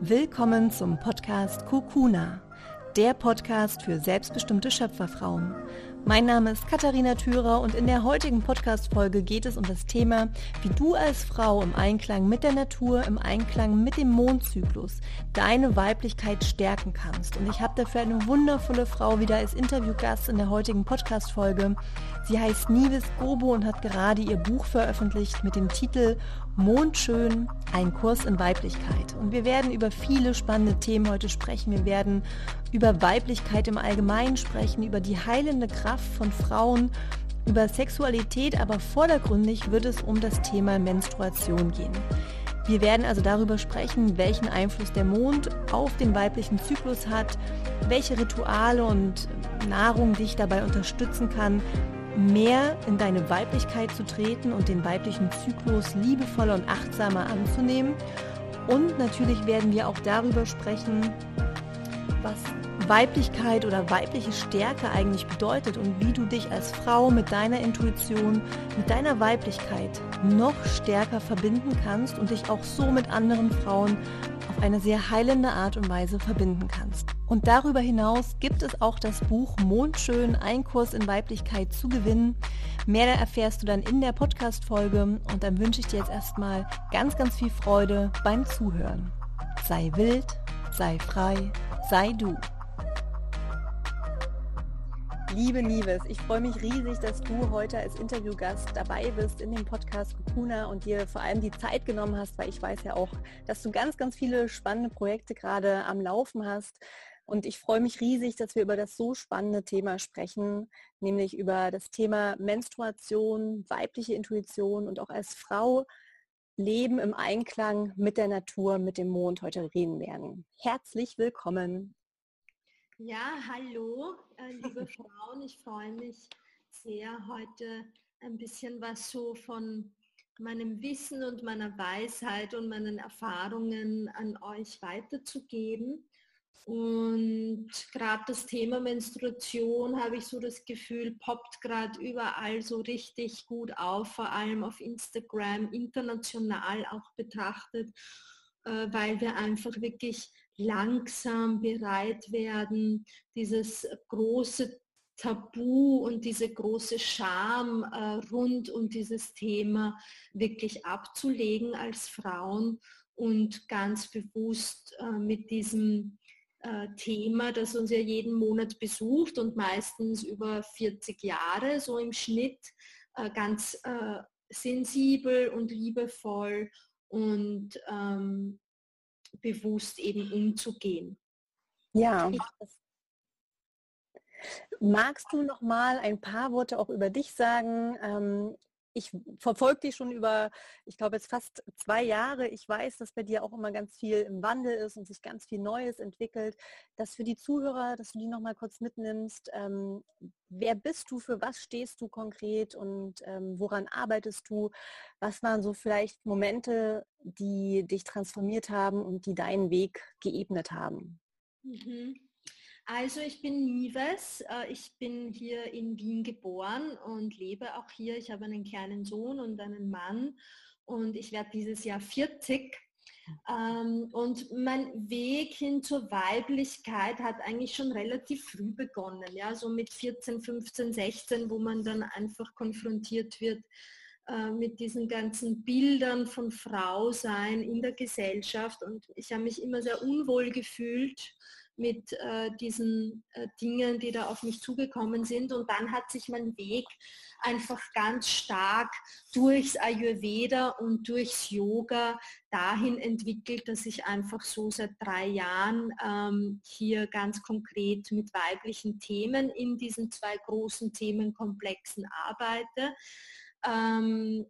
Willkommen zum Podcast Kukuna, der Podcast für selbstbestimmte Schöpferfrauen. Mein Name ist Katharina Thürer und in der heutigen Podcast-Folge geht es um das Thema, wie du als Frau im Einklang mit der Natur, im Einklang mit dem Mondzyklus deine Weiblichkeit stärken kannst. Und ich habe dafür eine wundervolle Frau wieder als Interviewgast in der heutigen Podcast-Folge. Sie heißt Nives Gobo und hat gerade ihr Buch veröffentlicht mit dem Titel Mondschön, ein Kurs in Weiblichkeit. Und wir werden über viele spannende Themen heute sprechen. Wir werden über Weiblichkeit im Allgemeinen sprechen, über die heilende Kraft von Frauen, über Sexualität, aber vordergründig wird es um das Thema Menstruation gehen. Wir werden also darüber sprechen, welchen Einfluss der Mond auf den weiblichen Zyklus hat, welche Rituale und Nahrung dich dabei unterstützen kann, mehr in deine Weiblichkeit zu treten und den weiblichen Zyklus liebevoller und achtsamer anzunehmen. Und natürlich werden wir auch darüber sprechen, was Weiblichkeit oder weibliche Stärke eigentlich bedeutet und wie du dich als Frau mit deiner Intuition, mit deiner Weiblichkeit noch stärker verbinden kannst und dich auch so mit anderen Frauen auf eine sehr heilende Art und Weise verbinden kannst. Und darüber hinaus gibt es auch das Buch Mondschön, ein Kurs in Weiblichkeit zu gewinnen. Mehr erfährst du dann in der Podcast-Folge und dann wünsche ich dir jetzt erstmal ganz, ganz viel Freude beim Zuhören. Sei wild, sei frei, sei du. Liebe Nieves, ich freue mich riesig, dass du heute als Interviewgast dabei bist in dem Podcast Kukuna und dir vor allem die Zeit genommen hast, weil ich weiß ja auch, dass du ganz, ganz viele spannende Projekte gerade am Laufen hast. Und ich freue mich riesig, dass wir über das so spannende Thema sprechen, nämlich über das Thema Menstruation, weibliche Intuition und auch als Frau Leben im Einklang mit der Natur, mit dem Mond heute reden werden. Herzlich willkommen. Ja, hallo, äh, liebe Frauen. Ich freue mich sehr, heute ein bisschen was so von meinem Wissen und meiner Weisheit und meinen Erfahrungen an euch weiterzugeben. Und gerade das Thema Menstruation habe ich so das Gefühl, poppt gerade überall so richtig gut auf, vor allem auf Instagram, international auch betrachtet, äh, weil wir einfach wirklich langsam bereit werden, dieses große Tabu und diese große Scham äh, rund um dieses Thema wirklich abzulegen als Frauen und ganz bewusst äh, mit diesem äh, Thema, das uns ja jeden Monat besucht und meistens über 40 Jahre so im Schnitt äh, ganz äh, sensibel und liebevoll und ähm, bewusst eben umzugehen. Ja. Magst du noch mal ein paar Worte auch über dich sagen? Ich verfolge dich schon über, ich glaube jetzt fast zwei Jahre. Ich weiß, dass bei dir auch immer ganz viel im Wandel ist und sich ganz viel Neues entwickelt. Das für die Zuhörer, dass du die noch mal kurz mitnimmst. Ähm, wer bist du? Für was stehst du konkret? Und ähm, woran arbeitest du? Was waren so vielleicht Momente, die dich transformiert haben und die deinen Weg geebnet haben? Mhm. Also ich bin Nives, äh, ich bin hier in Wien geboren und lebe auch hier. Ich habe einen kleinen Sohn und einen Mann und ich werde dieses Jahr 40. Ähm, und mein Weg hin zur Weiblichkeit hat eigentlich schon relativ früh begonnen, ja, so mit 14, 15, 16, wo man dann einfach konfrontiert wird äh, mit diesen ganzen Bildern von Frau sein in der Gesellschaft. Und ich habe mich immer sehr unwohl gefühlt mit äh, diesen äh, Dingen, die da auf mich zugekommen sind. Und dann hat sich mein Weg einfach ganz stark durchs Ayurveda und durchs Yoga dahin entwickelt, dass ich einfach so seit drei Jahren ähm, hier ganz konkret mit weiblichen Themen in diesen zwei großen Themenkomplexen arbeite. Ähm,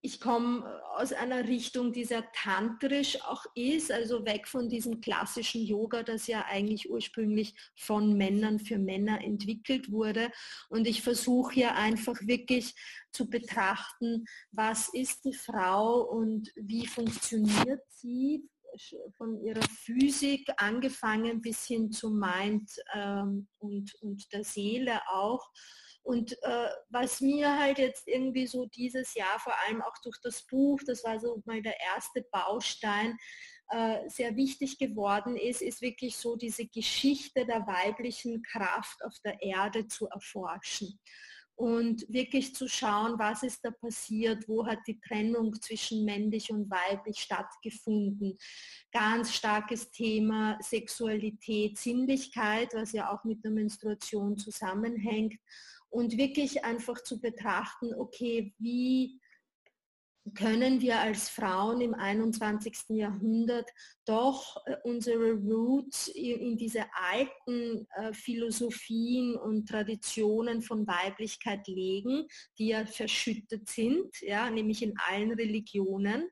ich komme äh, aus einer Richtung, die sehr tantrisch auch ist, also weg von diesem klassischen Yoga, das ja eigentlich ursprünglich von Männern für Männer entwickelt wurde. Und ich versuche hier einfach wirklich zu betrachten, was ist die Frau und wie funktioniert sie von ihrer Physik angefangen bis hin zum Mind ähm, und, und der Seele auch Und äh, was mir halt jetzt irgendwie so dieses Jahr, vor allem auch durch das Buch, das war so mal der erste Baustein, äh, sehr wichtig geworden ist, ist wirklich so diese Geschichte der weiblichen Kraft auf der Erde zu erforschen und wirklich zu schauen, was ist da passiert, wo hat die Trennung zwischen männlich und weiblich stattgefunden. Ganz starkes Thema Sexualität, Sinnlichkeit, was ja auch mit der Menstruation zusammenhängt und wirklich einfach zu betrachten, okay, wie können wir als Frauen im 21. Jahrhundert doch äh, unsere Roots in diese alten äh, Philosophien und Traditionen von Weiblichkeit legen, die ja verschüttet sind, ja, nämlich in allen Religionen.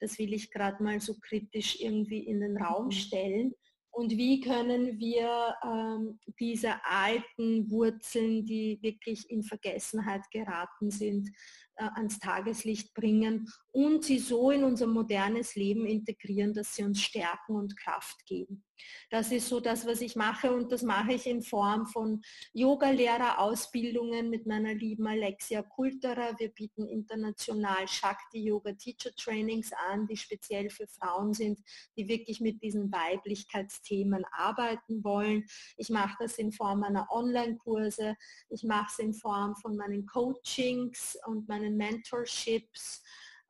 Das will ich gerade mal so kritisch irgendwie in den Raum mhm. stellen. Und wie können wir ähm, diese alten Wurzeln, die wirklich in Vergessenheit geraten sind, ans Tageslicht bringen und sie so in unser modernes Leben integrieren, dass sie uns stärken und Kraft geben. Das ist so das, was ich mache und das mache ich in Form von Yoga-Lehrer-Ausbildungen mit meiner lieben Alexia Kulterer. Wir bieten international Shakti Yoga Teacher Trainings an, die speziell für Frauen sind, die wirklich mit diesen Weiblichkeitsthemen arbeiten wollen. Ich mache das in Form meiner Online-Kurse. Ich mache es in Form von meinen Coachings und meinen Mentorships.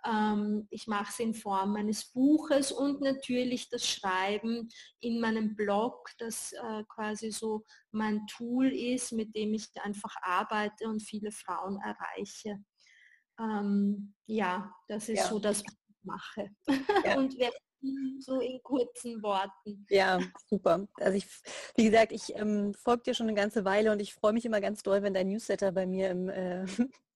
Ähm, ich mache es in Form meines Buches und natürlich das Schreiben in meinem Blog, das äh, quasi so mein Tool ist, mit dem ich einfach arbeite und viele Frauen erreiche. Ähm, ja, das ist ja. so das, was ich mache. Ja. und so in kurzen Worten. Ja, super. Also ich, wie gesagt, ich ähm, folge dir schon eine ganze Weile und ich freue mich immer ganz doll, wenn dein Newsletter bei mir im äh,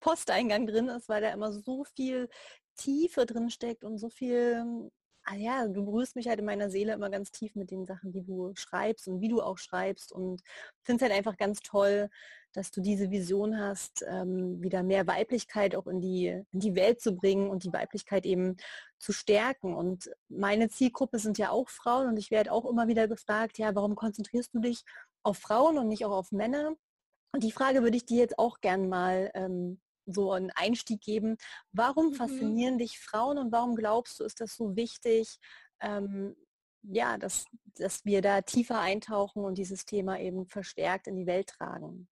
Posteingang drin ist, weil da immer so viel Tiefe drin steckt und so viel, ah ja, du berührst mich halt in meiner Seele immer ganz tief mit den Sachen, die du schreibst und wie du auch schreibst und finde es halt einfach ganz toll, dass du diese Vision hast, ähm, wieder mehr Weiblichkeit auch in die, in die Welt zu bringen und die Weiblichkeit eben zu stärken. Und meine Zielgruppe sind ja auch Frauen und ich werde auch immer wieder gefragt, ja, warum konzentrierst du dich auf Frauen und nicht auch auf Männer? Und die Frage würde ich dir jetzt auch gern mal ähm, so einen Einstieg geben. Warum mhm. faszinieren dich Frauen und warum glaubst du, ist das so wichtig, ähm, ja, dass, dass wir da tiefer eintauchen und dieses Thema eben verstärkt in die Welt tragen?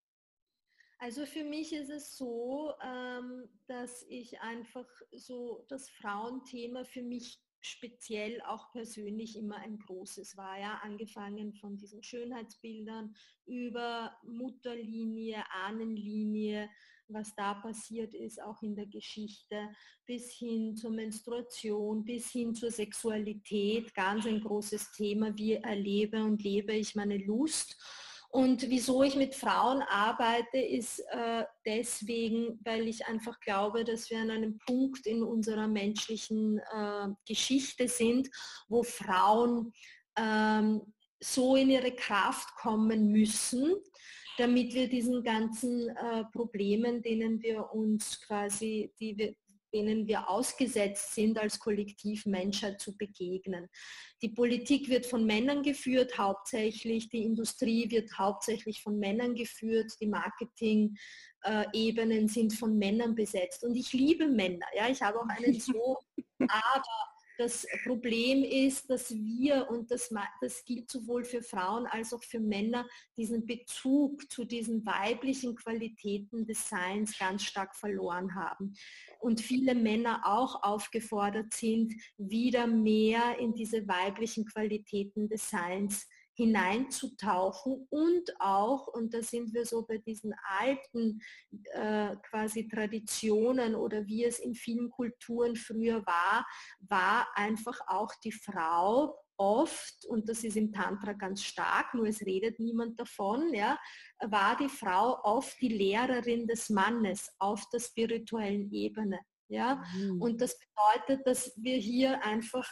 Also für mich ist es so, ähm, dass ich einfach so das Frauenthema für mich speziell auch persönlich immer ein großes war. Ja, angefangen von diesen Schönheitsbildern über Mutterlinie, Ahnenlinie, was da passiert ist, auch in der Geschichte, bis hin zur Menstruation, bis hin zur Sexualität, ganz ein großes Thema, wie erlebe und lebe ich meine Lust. Und wieso ich mit Frauen arbeite, ist äh, deswegen, weil ich einfach glaube, dass wir an einem Punkt in unserer menschlichen äh, Geschichte sind, wo Frauen ähm, so in ihre Kraft kommen müssen, damit wir diesen ganzen äh, Problemen, denen wir uns quasi, die wir, denen wir ausgesetzt sind, als Kollektiv Menschheit zu begegnen. Die Politik wird von Männern geführt, hauptsächlich, die Industrie wird hauptsächlich von Männern geführt, die Marketing-Ebenen sind von Männern besetzt. Und ich liebe Männer. Ja, ich habe auch einen Sohn, aber das Problem ist, dass wir, und das, das gilt sowohl für Frauen als auch für Männer, diesen Bezug zu diesen weiblichen Qualitäten des Seins ganz stark verloren haben. Und viele Männer auch aufgefordert sind, wieder mehr in diese weiblichen Qualitäten des Seins hineinzutauchen und auch, und da sind wir so bei diesen alten äh, quasi Traditionen oder wie es in vielen Kulturen früher war, war einfach auch die Frau oft, und das ist im Tantra ganz stark, nur es redet niemand davon, ja, war die Frau oft die Lehrerin des Mannes auf der spirituellen Ebene. Ja? Mhm. Und das bedeutet, dass wir hier einfach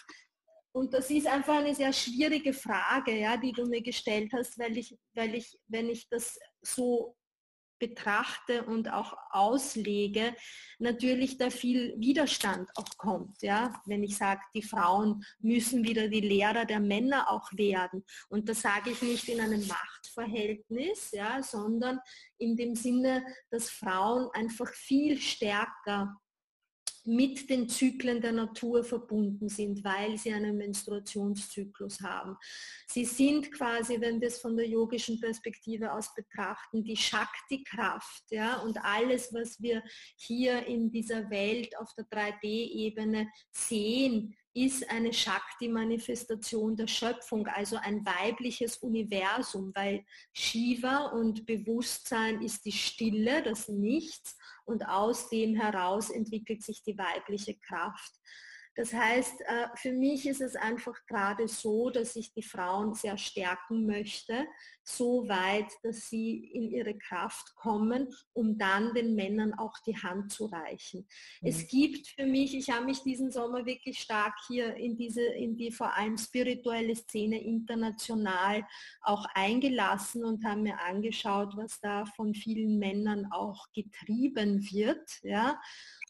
und das ist einfach eine sehr schwierige Frage, ja, die du mir gestellt hast, weil ich, weil ich, wenn ich das so betrachte und auch auslege, natürlich da viel Widerstand auch kommt. Ja? Wenn ich sage, die Frauen müssen wieder die Lehrer der Männer auch werden. Und das sage ich nicht in einem Macht Macht-Verhältnis, ja, sondern in dem Sinne, dass Frauen einfach viel stärker mit den Zyklen der Natur verbunden sind, weil sie einen Menstruationszyklus haben. Sie sind quasi, wenn wir es von der yogischen Perspektive aus betrachten, die Shakti-Kraft. Ja? Und alles, was wir hier in dieser Welt auf der 3D-Ebene sehen, ist eine Shakti-Manifestation der Schöpfung, also ein weibliches Universum, weil Shiva und Bewusstsein ist die Stille, das Nichts und aus dem heraus entwickelt sich die weibliche Kraft. Das heißt, äh, für mich ist es einfach gerade so, dass ich die Frauen sehr stärken möchte, so weit, dass sie in ihre Kraft kommen, um dann den Männern auch die Hand zu reichen. Mhm. Es gibt für mich, ich habe mich diesen Sommer wirklich stark hier in diese, in die vor allem spirituelle Szene international auch eingelassen und habe mir angeschaut, was da von vielen Männern auch getrieben wird. Ja.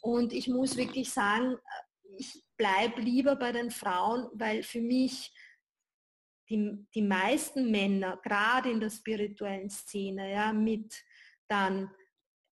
Und ich muss wirklich sagen, ich bleibe lieber bei den Frauen, weil für mich die, die meisten Männer, gerade in der spirituellen Szene, ja, mit dann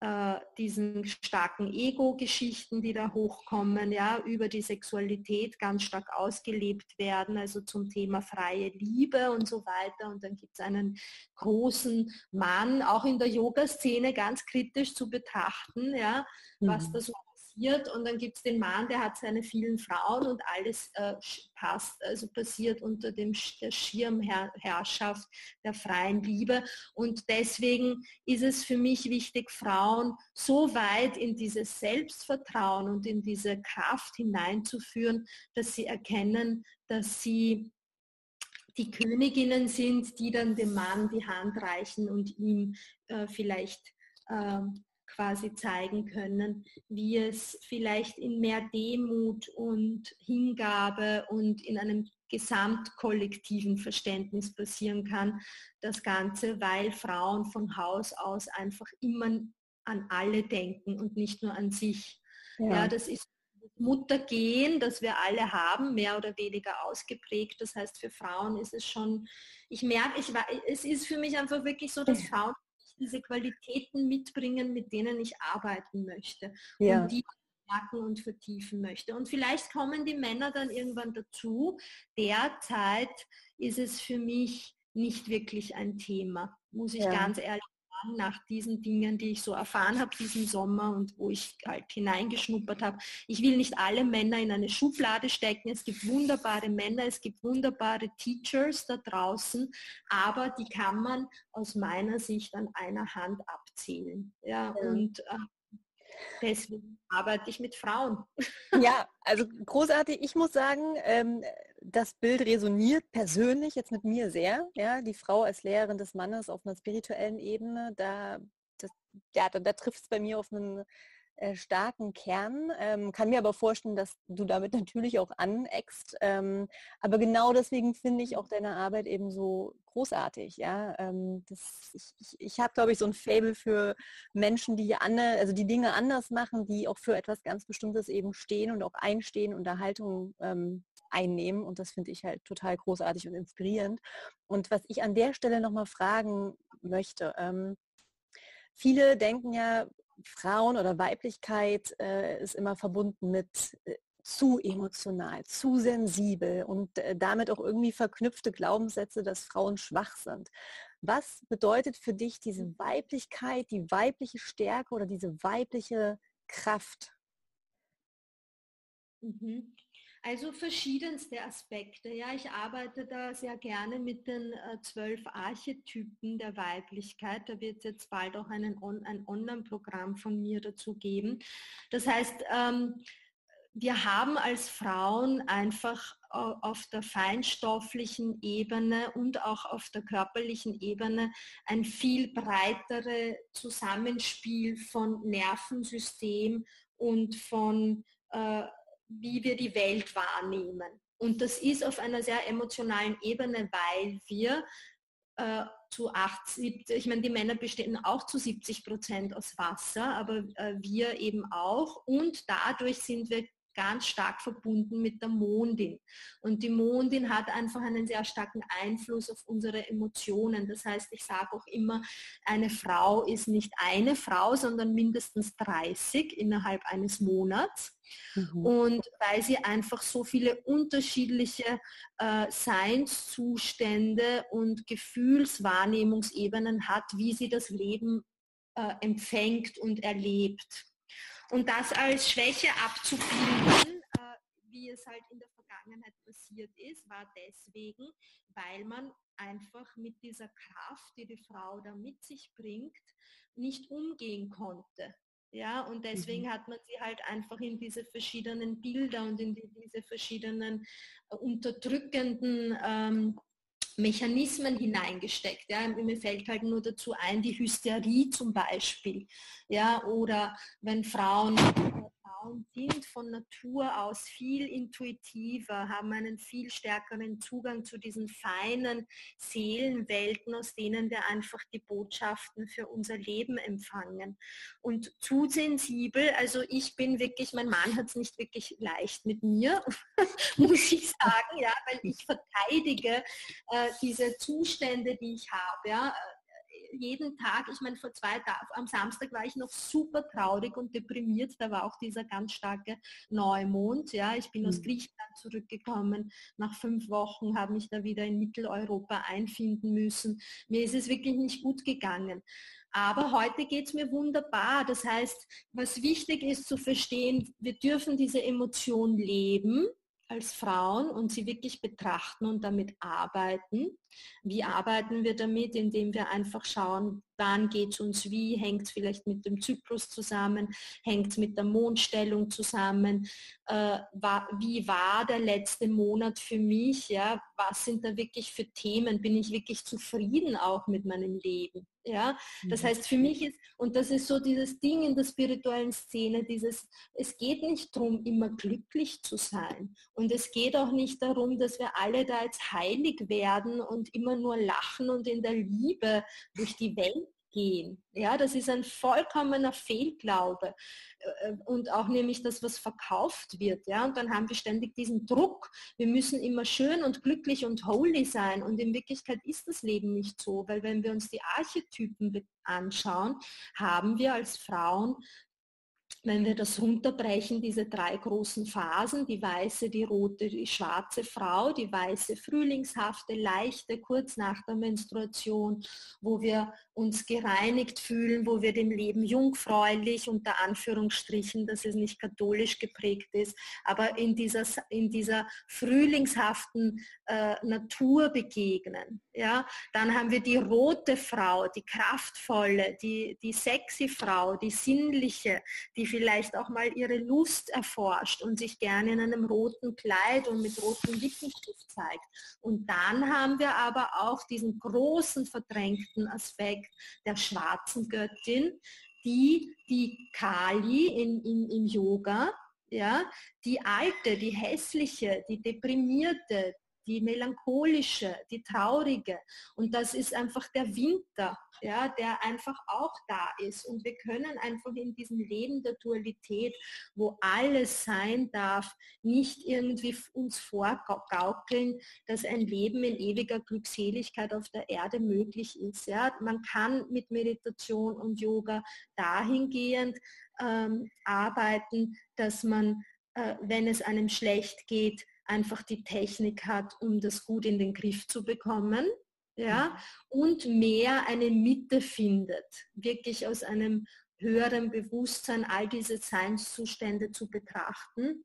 äh, diesen starken Ego-Geschichten, die da hochkommen, ja, über die Sexualität ganz stark ausgelebt werden, also zum Thema freie Liebe und so weiter. Und dann gibt es einen großen Mann, auch in der Yoga-Szene ganz kritisch zu betrachten, ja, mhm. was da so passiert und dann gibt es den Mann, der hat seine vielen Frauen und alles äh, passt, also passiert unter dem der Schirmherrschaft der freien Liebe. Und deswegen ist es für mich wichtig, Frauen so weit in dieses Selbstvertrauen und in diese Kraft hineinzuführen, dass sie erkennen, dass sie die Königinnen sind, die dann dem Mann die Hand reichen und ihm äh, vielleicht äh, quasi zeigen können, wie es vielleicht in mehr Demut und Hingabe und in einem gesamtkollektiven Verständnis passieren kann, das Ganze, weil Frauen von Haus aus einfach immer an alle denken und nicht nur an sich. Ja, ja das ist Muttergehen, das wir alle haben, mehr oder weniger ausgeprägt. Das heißt, für Frauen ist es schon, ich merke, ich, es ist für mich einfach wirklich so, dass Frauen diese Qualitäten mitbringen, mit denen ich arbeiten möchte ja. und die stärken und vertiefen möchte. Und vielleicht kommen die Männer dann irgendwann dazu. Derzeit ist es für mich nicht wirklich ein Thema, muss ich ja. ganz ehrlich nach diesen Dingen, die ich so erfahren habe diesen Sommer und wo ich halt hineingeschnuppert habe. Ich will nicht alle Männer in eine Schublade stecken. Es gibt wunderbare Männer, es gibt wunderbare Teachers da draußen, aber die kann man aus meiner Sicht an einer Hand abzählen. Ja, ja. und äh, Deswegen arbeite ich mit Frauen. Ja, also großartig. Ich muss sagen, ähm, das Bild resoniert persönlich jetzt mit mir sehr. Ja, die Frau als Lehrerin des Mannes auf einer spirituellen Ebene, da, das, ja, da, da trifft es bei mir auf einen äh, starken Kern. Ähm, kann mir aber vorstellen, dass du damit natürlich auch aneckst. Ähm, aber genau deswegen finde ich auch deine Arbeit eben so großartig. Ja? Ähm, das, ich ich, ich habe, glaube ich, so ein Fable für Menschen, die, andere, also die Dinge anders machen, die auch für etwas ganz Bestimmtes eben stehen und auch einstehen und Haltung ähm, einnehmen. Und das finde ich halt total großartig und inspirierend. Und was ich an der Stelle nochmal fragen möchte, ähm, viele denken ja, Frauen oder Weiblichkeit äh, ist immer verbunden mit äh, zu emotional, zu sensibel und äh, damit auch irgendwie verknüpfte Glaubenssätze, dass Frauen schwach sind. Was bedeutet für dich diese Weiblichkeit, die weibliche Stärke oder diese weibliche Kraft? Mhm. Also verschiedenste Aspekte. Ja, ich arbeite da sehr gerne mit den äh, zwölf Archetypen der Weiblichkeit. Da wird es jetzt bald auch einen, ein Online-Programm von mir dazu geben. Das heißt, ähm, wir haben als Frauen einfach auf der feinstofflichen Ebene und auch auf der körperlichen Ebene ein viel breiteres Zusammenspiel von Nervensystem und von äh, wie wir die Welt wahrnehmen. Und das ist auf einer sehr emotionalen Ebene, weil wir äh, zu 80, ich meine, die Männer bestehen auch zu 70 Prozent aus Wasser, aber äh, wir eben auch. Und dadurch sind wir ganz stark verbunden mit der Mondin. Und die Mondin hat einfach einen sehr starken Einfluss auf unsere Emotionen. Das heißt, ich sage auch immer, eine Frau ist nicht eine Frau, sondern mindestens 30 innerhalb eines Monats. Mhm. Und weil sie einfach so viele unterschiedliche äh, Seinszustände und Gefühlswahrnehmungsebenen hat, wie sie das Leben äh, empfängt und erlebt. Und das als Schwäche abzubilden, äh, wie es halt in der Vergangenheit passiert ist, war deswegen, weil man einfach mit dieser Kraft, die die Frau da mit sich bringt, nicht umgehen konnte. Ja, und deswegen mhm. hat man sie halt einfach in diese verschiedenen Bilder und in die, diese verschiedenen äh, unterdrückenden ähm, Mechanismen hineingesteckt. Ja. Mir fällt halt nur dazu ein, die Hysterie zum Beispiel. Ja, oder wenn Frauen Frauen sind von Natur aus viel intuitiver, haben einen viel stärkeren Zugang zu diesen feinen Seelenwelten, aus denen wir einfach die Botschaften für unser Leben empfangen. Und zu sensibel, also ich bin wirklich, mein Mann hat es nicht wirklich leicht mit mir, muss ich sagen, ja, weil ich verteidige äh, diese Zustände, die ich habe. Ja jeden Tag, ich meine, vor zwei Tagen, am Samstag war ich noch super traurig und deprimiert. Da war auch dieser ganz starke Neumond. Ja, ich bin mhm. aus Griechenland zurückgekommen. Nach fünf Wochen habe mich da wieder in Mitteleuropa einfinden müssen. Mir ist es wirklich nicht gut gegangen. Aber heute geht es mir wunderbar. Das heißt, was wichtig ist zu verstehen, wir dürfen diese Emotion leben als Frauen und sie wirklich betrachten und damit arbeiten. Wie arbeiten wir damit? Indem wir einfach schauen, wann geht es uns wie, hängt es vielleicht mit dem Zyklus zusammen, hängt es mit der Mondstellung zusammen, äh, war, wie war der letzte Monat für mich, ja? was sind da wirklich für Themen, bin ich wirklich zufrieden auch mit meinem Leben. Ja, das mhm. heißt für mich ist, und das ist so dieses Ding in der spirituellen Szene, dieses, es geht nicht darum, immer glücklich zu sein. Und es geht auch nicht darum, dass wir alle da jetzt heilig werden und immer nur lachen und in der Liebe durch die Welt gehen. Ja, das ist ein vollkommener Fehlglaube äh, äh, und auch nämlich das, was verkauft wird. Ja, und dann haben wir ständig diesen Druck. Wir müssen immer schön und glücklich und holy sein. Und in Wirklichkeit ist das Leben nicht so, weil wenn wir uns die Archetypen anschauen, haben wir als Frauen wenn wir das runterbrechen, diese drei großen Phasen, die weiße, die rote, die schwarze Frau, die weiße frühlingshafte, leichte, kurz nach der Menstruation, wo wir uns gereinigt fühlen, wo wir dem Leben jungfräulich unter Anführungsstrichen, dass es nicht katholisch geprägt ist, aber in dieser, in dieser frühlingshaften äh, Natur begegnen. Ja? Dann haben wir die rote Frau, die kraftvolle, die, die sexy Frau, die sinnliche, die vielleicht auch mal ihre Lust erforscht und sich gerne in einem roten Kleid und mit rotem Lippenstift zeigt. Und dann haben wir aber auch diesen großen verdrängten Aspekt der schwarzen Göttin, die die Kali in, in, im Yoga, ja, die alte, die hässliche, die deprimierte, die melancholische, die traurige. Und das ist einfach der Winter, ja, der einfach auch da ist. Und wir können einfach in diesem Leben der Dualität, wo alles sein darf, nicht irgendwie uns vorgaukeln, dass ein Leben in ewiger Glückseligkeit auf der Erde möglich ist. Ja. Man kann mit Meditation und Yoga dahingehend ähm, arbeiten, dass man, äh, wenn es einem schlecht geht, einfach die Technik hat, um das gut in den Griff zu bekommen. Ja, mhm. und mehr eine Mitte findet, wirklich aus einem höheren Bewusstsein all diese Seinszustände zu betrachten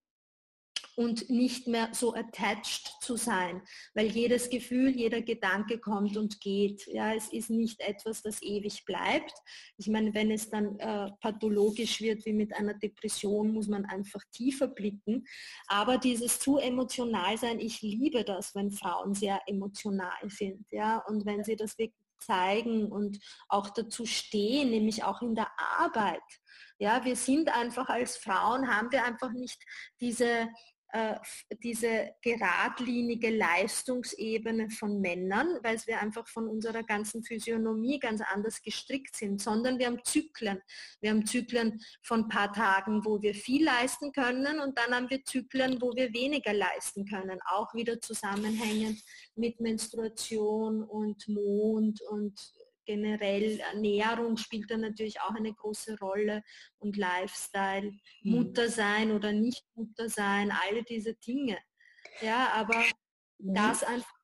und nicht mehr so attached zu sein, weil jedes Gefühl, jeder Gedanke kommt und geht. Ja, es ist nicht etwas, das ewig bleibt. Ich meine, wenn es dann äh, pathologisch wird wie mit einer Depression, muss man einfach tiefer blicken. Aber dieses zu emotional sein, ich liebe das, wenn Frauen sehr emotional sind. Ja, und wenn sie das wirklich zeigen und auch dazu stehen, nämlich auch in der Arbeit. Ja, wir sind einfach als Frauen, haben wir einfach nicht diese diese geradlinige Leistungsebene von Männern, weil wir einfach von unserer ganzen Physiognomie ganz anders gestrickt sind, sondern wir haben Zyklen. Wir haben Zyklen von paar Tagen, wo wir viel leisten können und dann haben wir Zyklen, wo wir weniger leisten können, auch wieder zusammenhängend mit Menstruation und Mond und generell Ernährung spielt da natürlich auch eine große Rolle und Lifestyle, mhm. Mutter sein oder nicht Mutter sein, alle diese Dinge. Ja, aber mhm. das einfach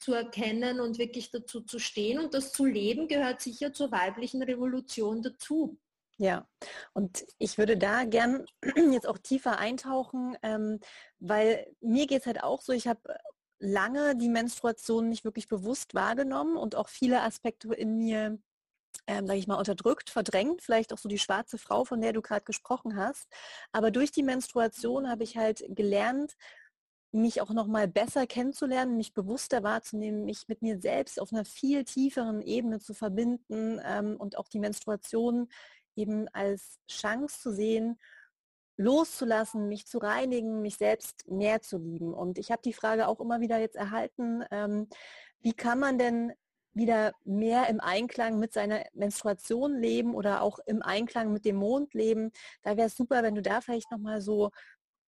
zu erkennen und wirklich dazu zu stehen und das zu leben, gehört sicher zur weiblichen Revolution dazu. Ja, und ich würde da gern jetzt auch tiefer eintauchen, ähm, weil mir geht es halt auch so, ich habe lange die Menstruation nicht wirklich bewusst wahrgenommen und auch viele Aspekte in mir, ähm, sage ich mal, unterdrückt, verdrängt, vielleicht auch so die schwarze Frau, von der du gerade gesprochen hast. Aber durch die Menstruation habe ich halt gelernt, mich auch noch mal besser kennenzulernen, mich bewusster wahrzunehmen, mich mit mir selbst auf einer viel tieferen Ebene zu verbinden ähm, und auch die Menstruation eben als Chance zu sehen, loszulassen, mich zu reinigen, mich selbst mehr zu lieben. Und ich habe die Frage auch immer wieder jetzt erhalten, ähm, wie kann man denn wieder mehr im Einklang mit seiner Menstruation leben oder auch im Einklang mit dem Mond leben. Da wäre es super, wenn du da vielleicht nochmal so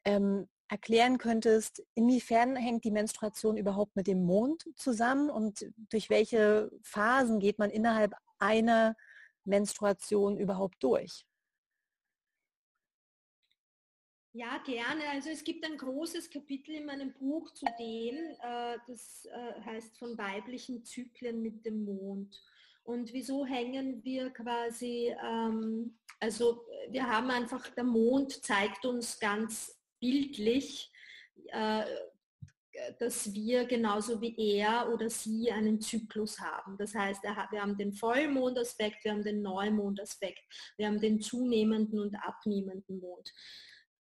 ähm, erklären könntest, inwiefern hängt die Menstruation überhaupt mit dem Mond zusammen und durch welche Phasen geht man innerhalb einer Menstruation überhaupt durch? Ja, gerne. Also es gibt ein großes Kapitel in meinem Buch zu dem, äh, das äh, heißt von weiblichen Zyklen mit dem Mond. Und wieso hängen wir quasi, ähm, also wir haben einfach, der Mond zeigt uns ganz bildlich, äh, dass wir genauso wie er oder sie einen Zyklus haben. Das heißt, wir haben den Vollmondaspekt, wir haben den Neumondaspekt, wir haben den zunehmenden und abnehmenden Mond.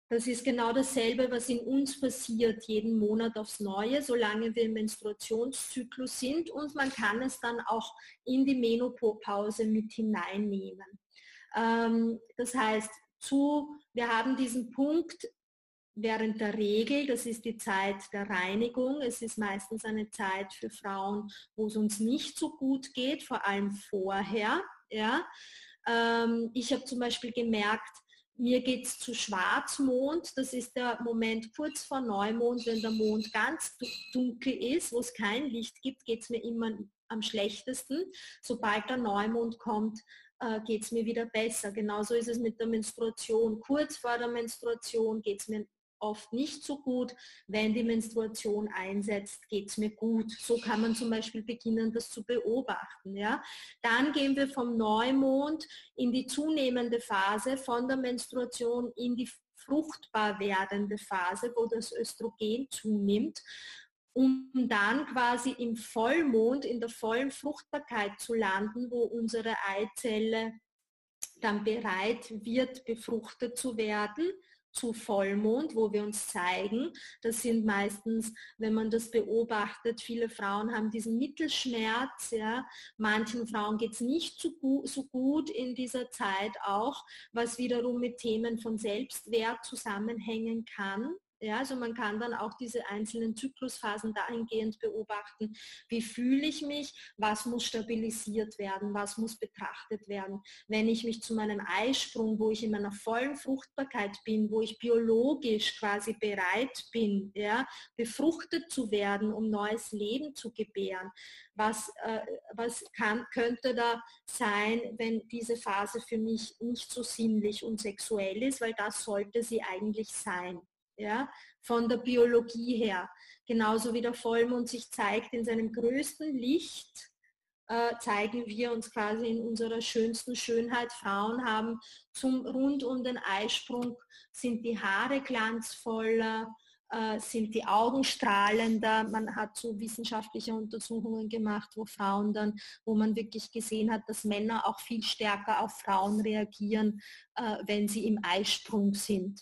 Das ist genau dasselbe, was in uns passiert, jeden Monat aufs Neue, solange wir im Menstruationszyklus sind und man kann es dann auch in die Menopause mit hineinnehmen. Ähm, das heißt, zu, wir haben diesen Punkt während der Regel, das ist die Zeit der Reinigung. Es ist meistens eine Zeit für Frauen, wo es uns nicht so gut geht, vor allem vorher. Ja. Ähm, ich habe zum Beispiel gemerkt, mir geht es zu Schwarzmond, das ist der Moment kurz vor Neumond, wenn der Mond ganz dunkel ist, wo es kein Licht gibt, geht es mir immer am schlechtesten. Sobald der Neumond kommt, äh, geht es mir wieder besser. Genauso ist es mit der Menstruation. Kurz vor der Menstruation geht es mir oft nicht so gut. Wenn die Menstruation einsetzt, geht es mir gut. So kann man zum Beispiel beginnen, das zu beobachten. Ja? Dann gehen wir vom Neumond in die zunehmende Phase, von der Menstruation in die fruchtbar werdende Phase, wo das Östrogen zunimmt um dann quasi im Vollmond, in der vollen Fruchtbarkeit zu landen, wo unsere Eizelle dann bereit wird, befruchtet zu werden zu Vollmond, wo wir uns zeigen. Das sind meistens, wenn man das beobachtet, viele Frauen haben diesen Mittelschmerz. Ja. Manchen Frauen geht es nicht so gut, so gut in dieser Zeit auch, was wiederum mit Themen von Selbstwert zusammenhängen kann. Ja, also man kann dann auch diese einzelnen Zyklusphasen dahingehend beobachten, wie fühle ich mich, was muss stabilisiert werden, was muss betrachtet werden. Wenn ich mich zu meinem Eisprung, wo ich in meiner vollen Fruchtbarkeit bin, wo ich biologisch quasi bereit bin, ja, befruchtet zu werden, um neues Leben zu gebären, was, äh, was kann, könnte da sein, wenn diese Phase für mich nicht so sinnlich und sexuell ist, weil das sollte sie eigentlich sein ja, von der Biologie her. Genauso wie der Vollmond sich zeigt in seinem größten Licht, äh, zeigen wir uns quasi in unserer schönsten Schönheit. Frauen haben zum, rund um den Eisprung sind die Haare glanzvoller, äh, sind die Augen strahlender. Man hat so wissenschaftliche Untersuchungen gemacht, wo Frauen dann, wo man wirklich gesehen hat, dass Männer auch viel stärker auf Frauen reagieren, äh, wenn sie im Eisprung sind.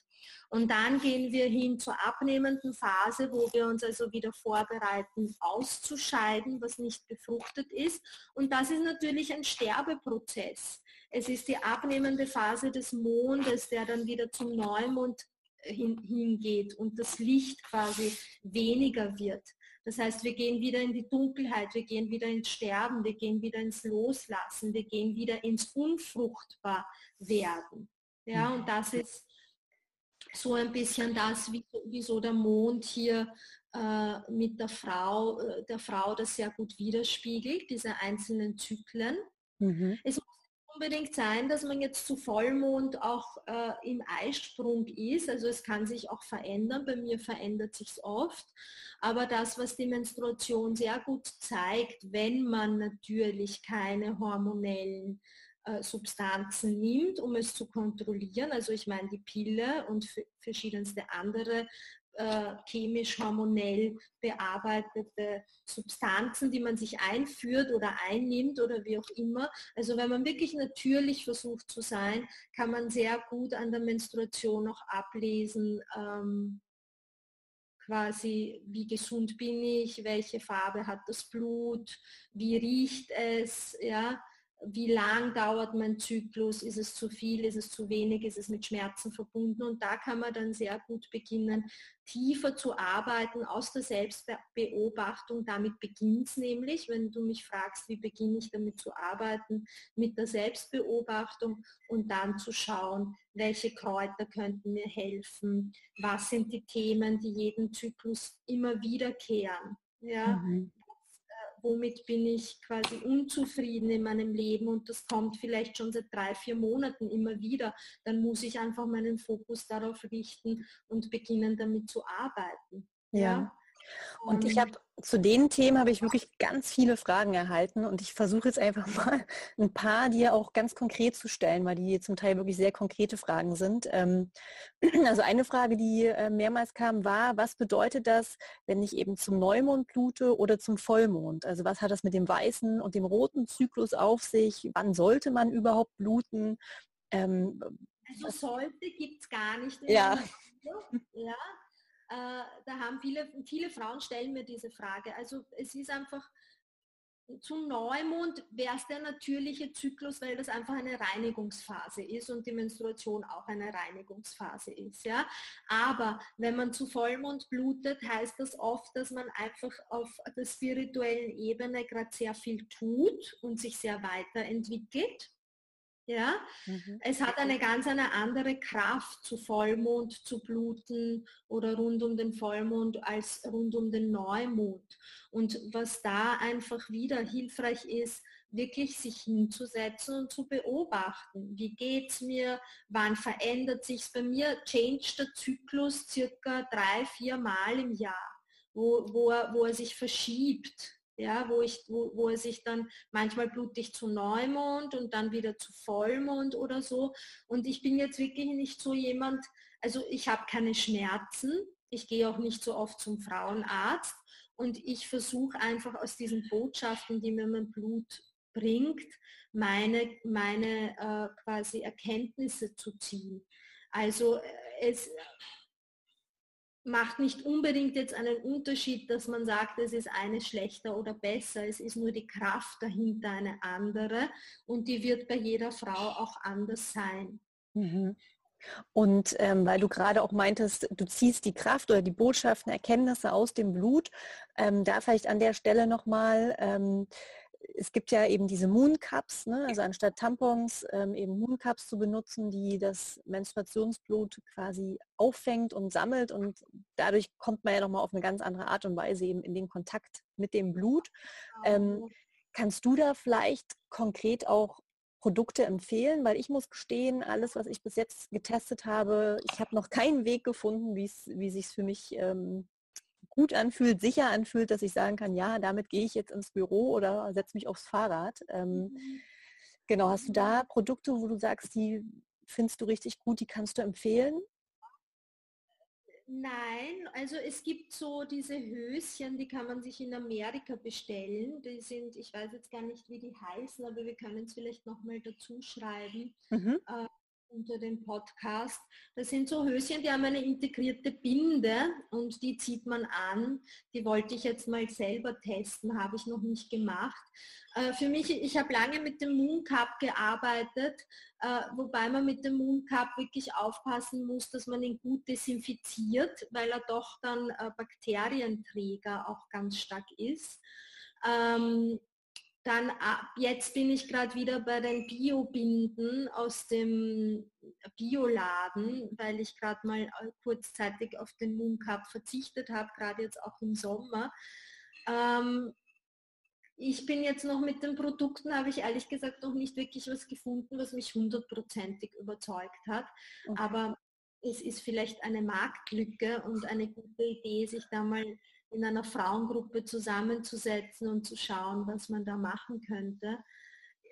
Und dann gehen wir hin zur abnehmenden Phase, wo wir uns also wieder vorbereiten, auszuscheiden, was nicht befruchtet ist. Und das ist natürlich ein Sterbeprozess. Es ist die abnehmende Phase des Mondes, der dann wieder zum Neumond hin, hingeht und das Licht quasi weniger wird. Das heißt, wir gehen wieder in die Dunkelheit, wir gehen wieder ins Sterben, wir gehen wieder ins Loslassen, wir gehen wieder ins Unfruchtbar werden. Ja, mhm. und das ist so ein bisschen das, wieso der Mond hier äh, mit der Frau, äh, der Frau das sehr gut widerspiegelt, diese einzelnen Zyklen. Mhm. Es muss unbedingt sein, dass man jetzt zu Vollmond auch äh, im Eisprung ist. Also es kann sich auch verändern. Bei mir verändert sich es oft. Aber das, was die Menstruation sehr gut zeigt, wenn man natürlich keine hormonellen Substanzen nimmt, um es zu kontrollieren. Also ich meine die Pille und verschiedenste andere äh, chemisch, hormonell bearbeitete Substanzen, die man sich einführt oder einnimmt oder wie auch immer. Also wenn man wirklich natürlich versucht zu sein, kann man sehr gut an der Menstruation noch ablesen, ähm, quasi wie gesund bin ich, welche Farbe hat das Blut, wie riecht es, ja, wie lang dauert mein Zyklus, ist es zu viel, ist es zu wenig, ist es mit Schmerzen verbunden? Und da kann man dann sehr gut beginnen, tiefer zu arbeiten aus der Selbstbeobachtung. Damit beginnt es nämlich, wenn du mich fragst, wie beginne ich damit zu arbeiten, mit der Selbstbeobachtung und dann zu schauen, welche Kräuter könnten mir helfen, was sind die Themen, die jeden Zyklus immer wiederkehren. Ja, mhm womit bin ich quasi unzufrieden in meinem Leben und das kommt vielleicht schon seit drei, vier Monaten immer wieder, dann muss ich einfach meinen Fokus darauf richten und beginnen damit zu arbeiten. ja? ja? Und ich habe zu den Themen habe ich wirklich ganz viele Fragen erhalten und ich versuche jetzt einfach mal ein paar dir auch ganz konkret zu stellen, weil die zum Teil wirklich sehr konkrete Fragen sind. Ähm, also eine Frage, die äh, mehrmals kam, war, was bedeutet das, wenn ich eben zum Neumond blute oder zum Vollmond? Also was hat das mit dem weißen und dem roten Zyklus auf sich? Wann sollte man überhaupt bluten? Ähm, also sollte gibt es gar nicht. ja. ja. Äh, da haben viele, viele Frauen stellen mir diese Frage. Also es ist einfach, zum Neumond wäre es der natürliche Zyklus, weil das einfach eine Reinigungsphase ist und die Menstruation auch eine Reinigungsphase ist. Ja? Aber wenn man zu Vollmond blutet, heißt das oft, dass man einfach auf der spirituellen Ebene gerade sehr viel tut und sich sehr weiterentwickelt. Ja, mhm. es hat eine ganz eine andere Kraft zu Vollmond zu bluten oder rund um den Vollmond als rund um den Neumond. Und was da einfach wieder hilfreich ist, wirklich sich hinzusetzen und zu beobachten. Wie geht es mir? Wann verändert sich es bei mir? Change der Zyklus circa drei, vier Mal im Jahr, wo, wo, er, wo er sich verschiebt ja, wo, ich, wo, wo er sich dann manchmal blutig zu Neumond und dann wieder zu Vollmond oder so. Und ich bin jetzt wirklich nicht so jemand, also ich habe keine Schmerzen, ich gehe auch nicht so oft zum Frauenarzt und ich versuche einfach aus diesen Botschaften, die mir mein Blut bringt, meine, meine äh, quasi Erkenntnisse zu ziehen. Also äh, es, macht nicht unbedingt jetzt einen Unterschied, dass man sagt, es ist eine schlechter oder besser. Es ist nur die Kraft dahinter eine andere und die wird bei jeder Frau auch anders sein. Mhm. Und ähm, weil du gerade auch meintest, du ziehst die Kraft oder die Botschaften, Erkenntnisse aus dem Blut, ähm, da vielleicht an der Stelle nochmal, ähm, es gibt ja eben diese Moon Cups, ne? also anstatt Tampons ähm, eben Moon Cups zu benutzen, die das Menstruationsblut quasi auffängt und sammelt und dadurch kommt man ja nochmal auf eine ganz andere Art und Weise eben in den Kontakt mit dem Blut. Ähm, kannst du da vielleicht konkret auch Produkte empfehlen? Weil ich muss gestehen, alles, was ich bis jetzt getestet habe, ich habe noch keinen Weg gefunden, wie sich für mich ähm, gut anfühlt, sicher anfühlt, dass ich sagen kann, ja, damit gehe ich jetzt ins Büro oder setze mich aufs Fahrrad. Ähm, mhm. Genau, hast du da Produkte, wo du sagst, die findest du richtig gut, die kannst du empfehlen? Nein, also es gibt so diese Höschen, die kann man sich in Amerika bestellen. Die sind, ich weiß jetzt gar nicht, wie die heißen, aber wir können es vielleicht nochmal dazu schreiben. Mhm. Äh, unter dem Podcast. Das sind so Höschen, die haben eine integrierte Binde und die zieht man an. Die wollte ich jetzt mal selber testen, habe ich noch nicht gemacht. Äh, für mich, ich habe lange mit dem Moon Cup gearbeitet, äh, wobei man mit dem Moon Cup wirklich aufpassen muss, dass man ihn gut desinfiziert, weil er doch dann äh, Bakterienträger auch ganz stark ist. Ähm, dann ab jetzt bin ich gerade wieder bei den Biobinden aus dem Bioladen, weil ich gerade mal äh, kurzzeitig auf den Moon Cup verzichtet habe, gerade jetzt auch im Sommer. Ähm, ich bin jetzt noch mit den Produkten, habe ich ehrlich gesagt noch nicht wirklich was gefunden, was mich hundertprozentig überzeugt hat. Okay. Aber es ist vielleicht eine Marktlücke und eine gute Idee, sich da mal in einer Frauengruppe zusammenzusetzen und zu schauen, was man da machen könnte.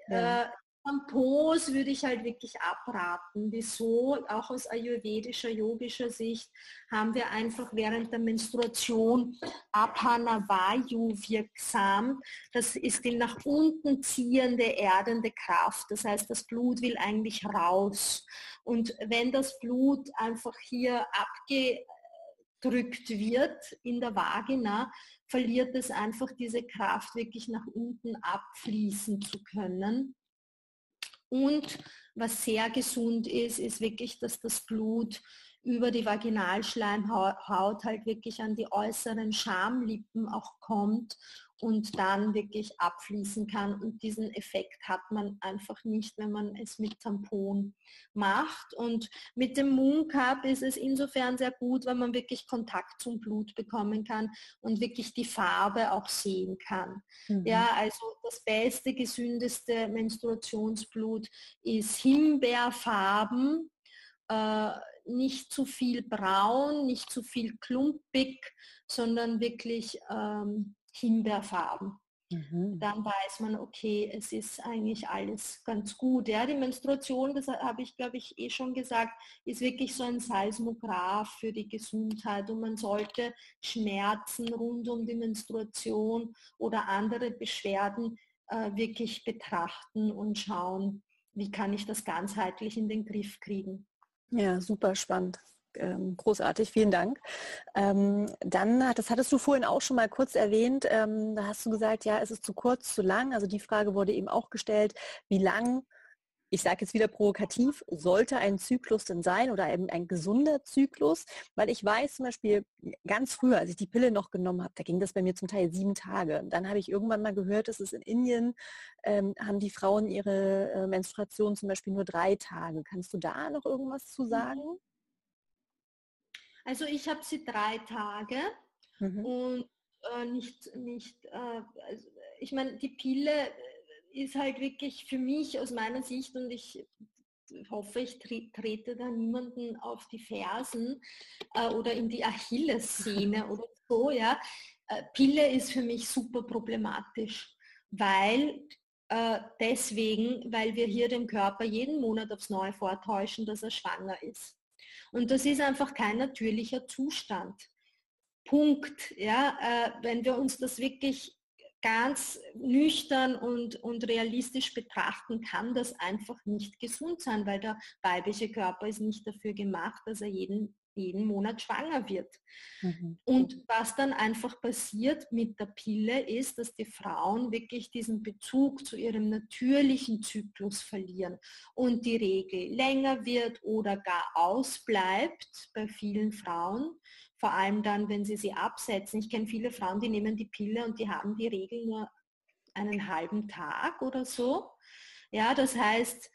Ja. Äh, Tampons würde ich halt wirklich abraten. Wieso? Auch aus ayurvedischer, yogischer Sicht haben wir einfach während der Menstruation Apana Vayu wirksam. Das ist die nach unten ziehende, erdende Kraft. Das heißt, das Blut will eigentlich raus. Und wenn das Blut einfach hier abge gedrückt wird in der Vagina, verliert es einfach diese Kraft, wirklich nach unten abfließen zu können. Und was sehr gesund ist, ist wirklich, dass das Blut über die Vaginalschleimhaut halt wirklich an die äußeren Schamlippen auch kommt und dann wirklich abfließen kann. Und diesen Effekt hat man einfach nicht, wenn man es mit Tampon macht. Und mit dem Moon Cup ist es insofern sehr gut, weil man wirklich Kontakt zum Blut bekommen kann und wirklich die Farbe auch sehen kann. Mhm. Ja, also das beste, gesündeste Menstruationsblut ist Himbeerfarben. Äh, nicht zu viel braun, nicht zu viel klumpig, sondern wirklich ähm, Himbeerfarben. Mhm. Dann weiß man, okay, es ist eigentlich alles ganz gut. Ja, die Menstruation, das habe ich, glaube ich, eh schon gesagt, ist wirklich so ein Seismograph für die Gesundheit und man sollte Schmerzen rund um die Menstruation oder andere Beschwerden äh, wirklich betrachten und schauen, wie kann ich das ganzheitlich in den Griff kriegen. Ja, super spannend. Ähm, großartig, vielen Dank. Ähm, dann, das hattest du vorhin auch schon mal kurz erwähnt, ähm, da hast du gesagt, ja, es ist zu kurz, zu lang. Also die Frage wurde eben auch gestellt, wie lang ich sage jetzt wieder provokativ, sollte ein Zyklus denn sein oder ein, ein, gesunder Zyklus? Weil ich weiß zum Beispiel ganz früher, als ich die Pille noch genommen habe, da ging das bei mir zum Teil sieben Tage. Dann habe ich irgendwann mal gehört, dass es in Indien ähm, haben die Frauen ihre äh, Menstruation zum Beispiel nur drei Tage. Kannst du da noch irgendwas zu mhm. sagen? Also ich habe sie drei Tage mhm. und äh, nicht, nicht äh, also ich meine, die Pille ist halt wirklich für mich aus meiner Sicht und ich hoffe, ich trete da niemanden auf die Fersen äh, oder in die Achillessehne oder so, ja. Äh, Pille ist für mich super problematisch, weil äh, deswegen, weil wir hier dem Körper jeden Monat aufs Neue vortäuschen, dass er schwanger ist. Und das ist einfach kein natürlicher Zustand. Punkt. Ja, äh, wenn wir uns das wirklich ganz nüchtern und, und realistisch betrachten, kann das einfach nicht gesund sein, weil der weibliche Körper ist nicht dafür gemacht, dass er jeden, jeden Monat schwanger wird. Mhm. Und was dann einfach passiert mit der Pille ist, dass die Frauen wirklich diesen Bezug zu ihrem natürlichen Zyklus verlieren und die Regel länger wird oder gar ausbleibt bei vielen Frauen vor allem dann, wenn sie sie absetzen. Ich kenne viele Frauen, die nehmen die Pille und die haben die Regel nur einen halben Tag oder so. Ja, das heißt,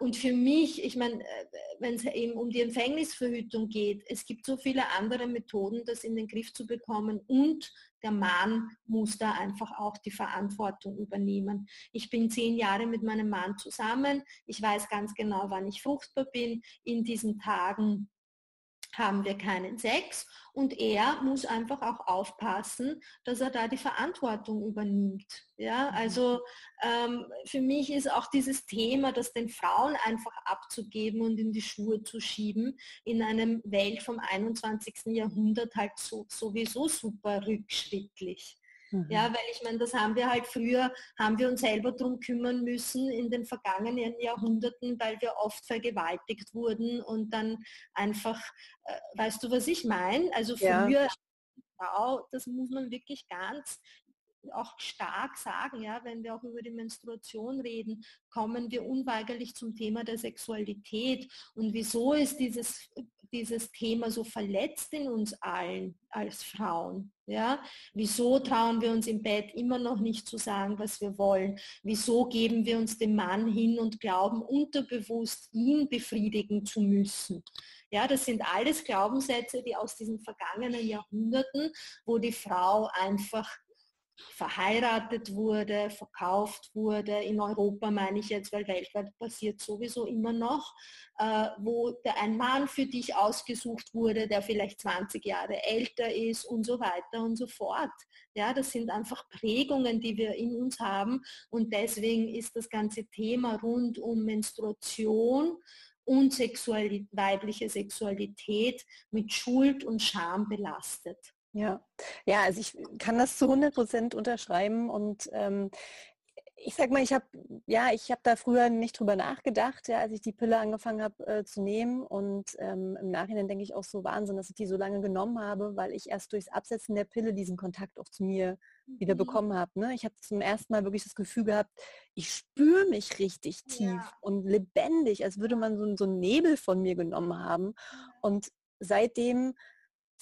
und für mich, ich meine, äh, wenn es eben um die Empfängnisverhütung geht, es gibt so viele andere Methoden, das in den Griff zu bekommen und der Mann muss da einfach auch die Verantwortung übernehmen. Ich bin zehn Jahre mit meinem Mann zusammen. Ich weiß ganz genau, wann ich fruchtbar bin. In diesen Tagen haben wir keinen Sex und er muss einfach auch aufpassen, dass er da die Verantwortung übernimmt. Ja, mhm. also ähm, für mich ist auch dieses Thema, das den Frauen einfach abzugeben und in die Schuhe zu schieben, in einem Welt vom 21. Jahrhundert halt so, sowieso super rückschrittlich. Mhm. Ja, weil ich meine, das haben wir halt früher, haben wir uns selber darum kümmern müssen in den vergangenen Jahrhunderten, weil wir oft vergewaltigt wurden und dann einfach, äh, weißt du, was ich meine? Also früher ja. Frau, das muss man wirklich ganz auch stark sagen, ja, wenn wir auch über die Menstruation reden, kommen wir unweigerlich zum Thema der Sexualität. Und wieso ist dieses, dieses Thema so verletzt in uns allen als Frauen? Ja? Wieso trauen wir uns im Bett immer noch nicht zu sagen, was wir wollen? Wieso geben wir uns dem Mann hin und glauben unterbewusst, ihn befriedigen zu müssen? Ja, das sind alles Glaubenssätze, die aus diesen vergangenen Jahrhunderten, wo die Frau einfach verheiratet wurde, verkauft wurde, in Europa meine ich jetzt, weil weltweit passiert sowieso immer noch, äh, wo der ein Mann für dich ausgesucht wurde, der vielleicht 20 Jahre älter ist und so weiter und so fort. Ja, das sind einfach Prägungen, die wir in uns haben und deswegen ist das ganze Thema rund um Menstruation und Sexualität, weibliche Sexualität mit Schuld und Scham belastet. Ja, ja, also ich kann das zu 100 Prozent unterschreiben und ähm, ich sag mal, ich habe ja, ich habe da früher nicht drüber nachgedacht, ja, als ich die Pille angefangen habe äh, zu nehmen und ähm, im Nachhinein denke ich auch so Wahnsinn, dass ich die so lange genommen habe, weil ich erst durchs Absetzen der Pille diesen Kontakt auch zu mir wieder mhm. bekommen habe. Ne? Ich habe zum ersten Mal wirklich das Gefühl gehabt, ich spüre mich richtig tief ja. und lebendig, als würde man so, so einen Nebel von mir genommen haben. Und seitdem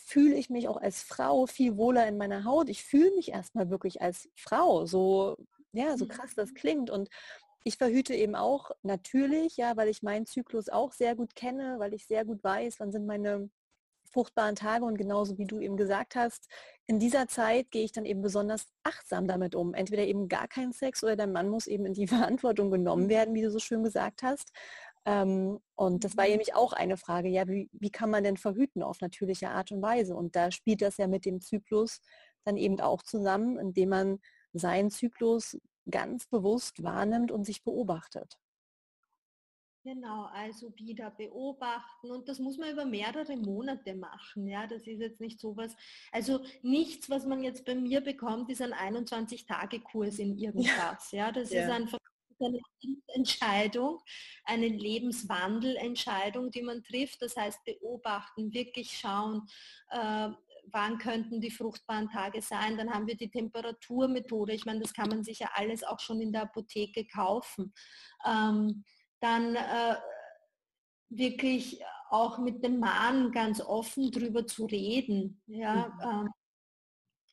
fühle ich mich auch als Frau viel wohler in meiner Haut. Ich fühle mich erstmal wirklich als Frau, so, ja, so mhm. krass das klingt. Und ich verhüte eben auch natürlich, ja, weil ich meinen Zyklus auch sehr gut kenne, weil ich sehr gut weiß, wann sind meine fruchtbaren Tage und genauso wie du eben gesagt hast, in dieser Zeit gehe ich dann eben besonders achtsam damit um. Entweder eben gar kein Sex oder der Mann muss eben in die Verantwortung genommen werden, wie du so schön gesagt hast. Ähm, und das war mhm. nämlich auch eine Frage, ja, wie, wie kann man denn verhüten auf natürliche Art und Weise? Und da spielt das ja mit dem Zyklus dann eben auch zusammen, indem man seinen Zyklus ganz bewusst wahrnimmt und sich beobachtet. Genau, also wieder beobachten und das muss man über mehrere Monate machen. Ja, das ist jetzt nicht sowas, also nichts, was man jetzt bei mir bekommt, ist ein 21-Tage-Kurs in irgendwas. Ja, ja das ja. ist einfach eine Entscheidung, eine Lebenswandelentscheidung, die man trifft. Das heißt, beobachten, wirklich schauen, äh, wann könnten die fruchtbaren Tage sein. Dann haben wir die Temperaturmethode. Ich meine, das kann man sich ja alles auch schon in der Apotheke kaufen. Ähm, dann äh, wirklich auch mit dem Mann ganz offen drüber zu reden. Ja, mhm. ähm,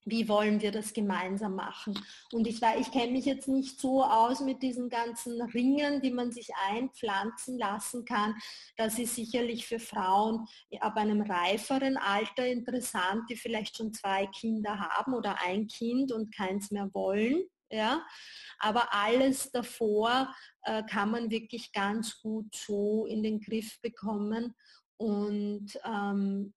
wie wollen wir das gemeinsam machen? Und ich, ich kenne mich jetzt nicht so aus mit diesen ganzen Ringen, die man sich einpflanzen lassen kann. Das ist sicherlich für Frauen ab einem reiferen Alter interessant, die vielleicht schon zwei Kinder haben oder ein Kind und keins mehr wollen. Ja? Aber alles davor äh, kann man wirklich ganz gut so in den Griff bekommen. Und ähm,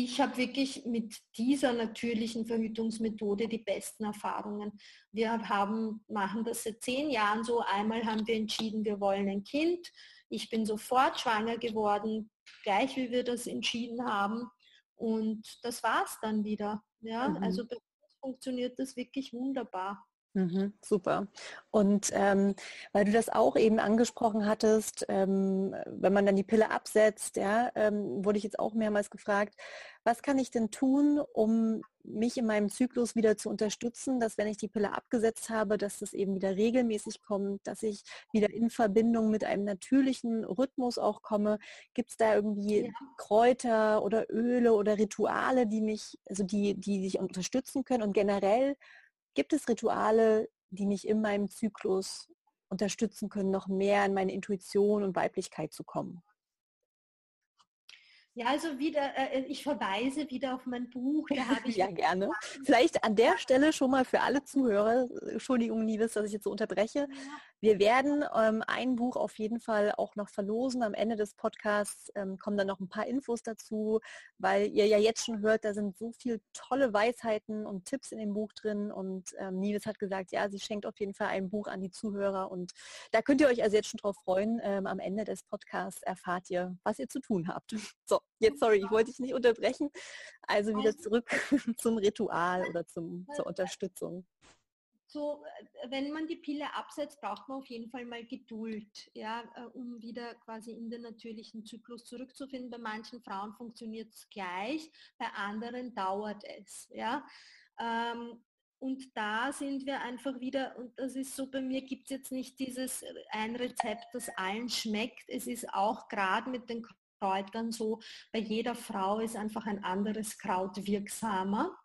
ich habe wirklich mit dieser natürlichen Verhütungsmethode die besten Erfahrungen. Wir haben, machen das seit zehn Jahren so. Einmal haben wir entschieden, wir wollen ein Kind. Ich bin sofort schwanger geworden, gleich wie wir das entschieden haben. Und das war es dann wieder. Ja? Mhm. Also bei uns funktioniert das wirklich wunderbar. Mhm, super. Und ähm, weil du das auch eben angesprochen hattest, ähm, wenn man dann die Pille absetzt, ja, ähm, wurde ich jetzt auch mehrmals gefragt, was kann ich denn tun, um mich in meinem Zyklus wieder zu unterstützen, dass wenn ich die Pille abgesetzt habe, dass das eben wieder regelmäßig kommt, dass ich wieder in Verbindung mit einem natürlichen Rhythmus auch komme. Gibt es da irgendwie ja. Kräuter oder Öle oder Rituale, die mich, also die, die sich unterstützen können und generell Gibt es Rituale, die mich in meinem Zyklus unterstützen können, noch mehr in meine Intuition und Weiblichkeit zu kommen? Ja, also wieder, äh, ich verweise wieder auf mein Buch. ja, gerne. Vielleicht an der Stelle schon mal für alle Zuhörer, Entschuldigung, Liebes, dass ich jetzt so unterbreche. Wir werden ähm, ein Buch auf jeden Fall auch noch verlosen. Am Ende des Podcasts ähm, kommen dann noch ein paar Infos dazu, weil ihr ja jetzt schon hört, da sind so viele tolle Weisheiten und Tipps in dem Buch drin. Und ähm, Nives hat gesagt, ja, sie schenkt auf jeden Fall ein Buch an die Zuhörer. Und da könnt ihr euch also jetzt schon drauf freuen. Ähm, am Ende des Podcasts erfahrt ihr, was ihr zu tun habt. So. Jetzt, sorry, ich wollte dich nicht unterbrechen. Also wieder zurück zum Ritual oder zum, zur Unterstützung. So, äh, wenn man die Pille absetzt, braucht man auf jeden Fall mal Geduld, ja, äh, um wieder quasi in den natürlichen Zyklus zurückzufinden. Bei manchen Frauen funktioniert es gleich, bei anderen dauert es. Ja. Ähm, und da sind wir einfach wieder, und das ist so, bei mir gibt es jetzt nicht dieses ein Rezept, das allen schmeckt. Es ist auch gerade mit den Kräutern so, bei jeder Frau ist einfach ein anderes Kraut wirksamer.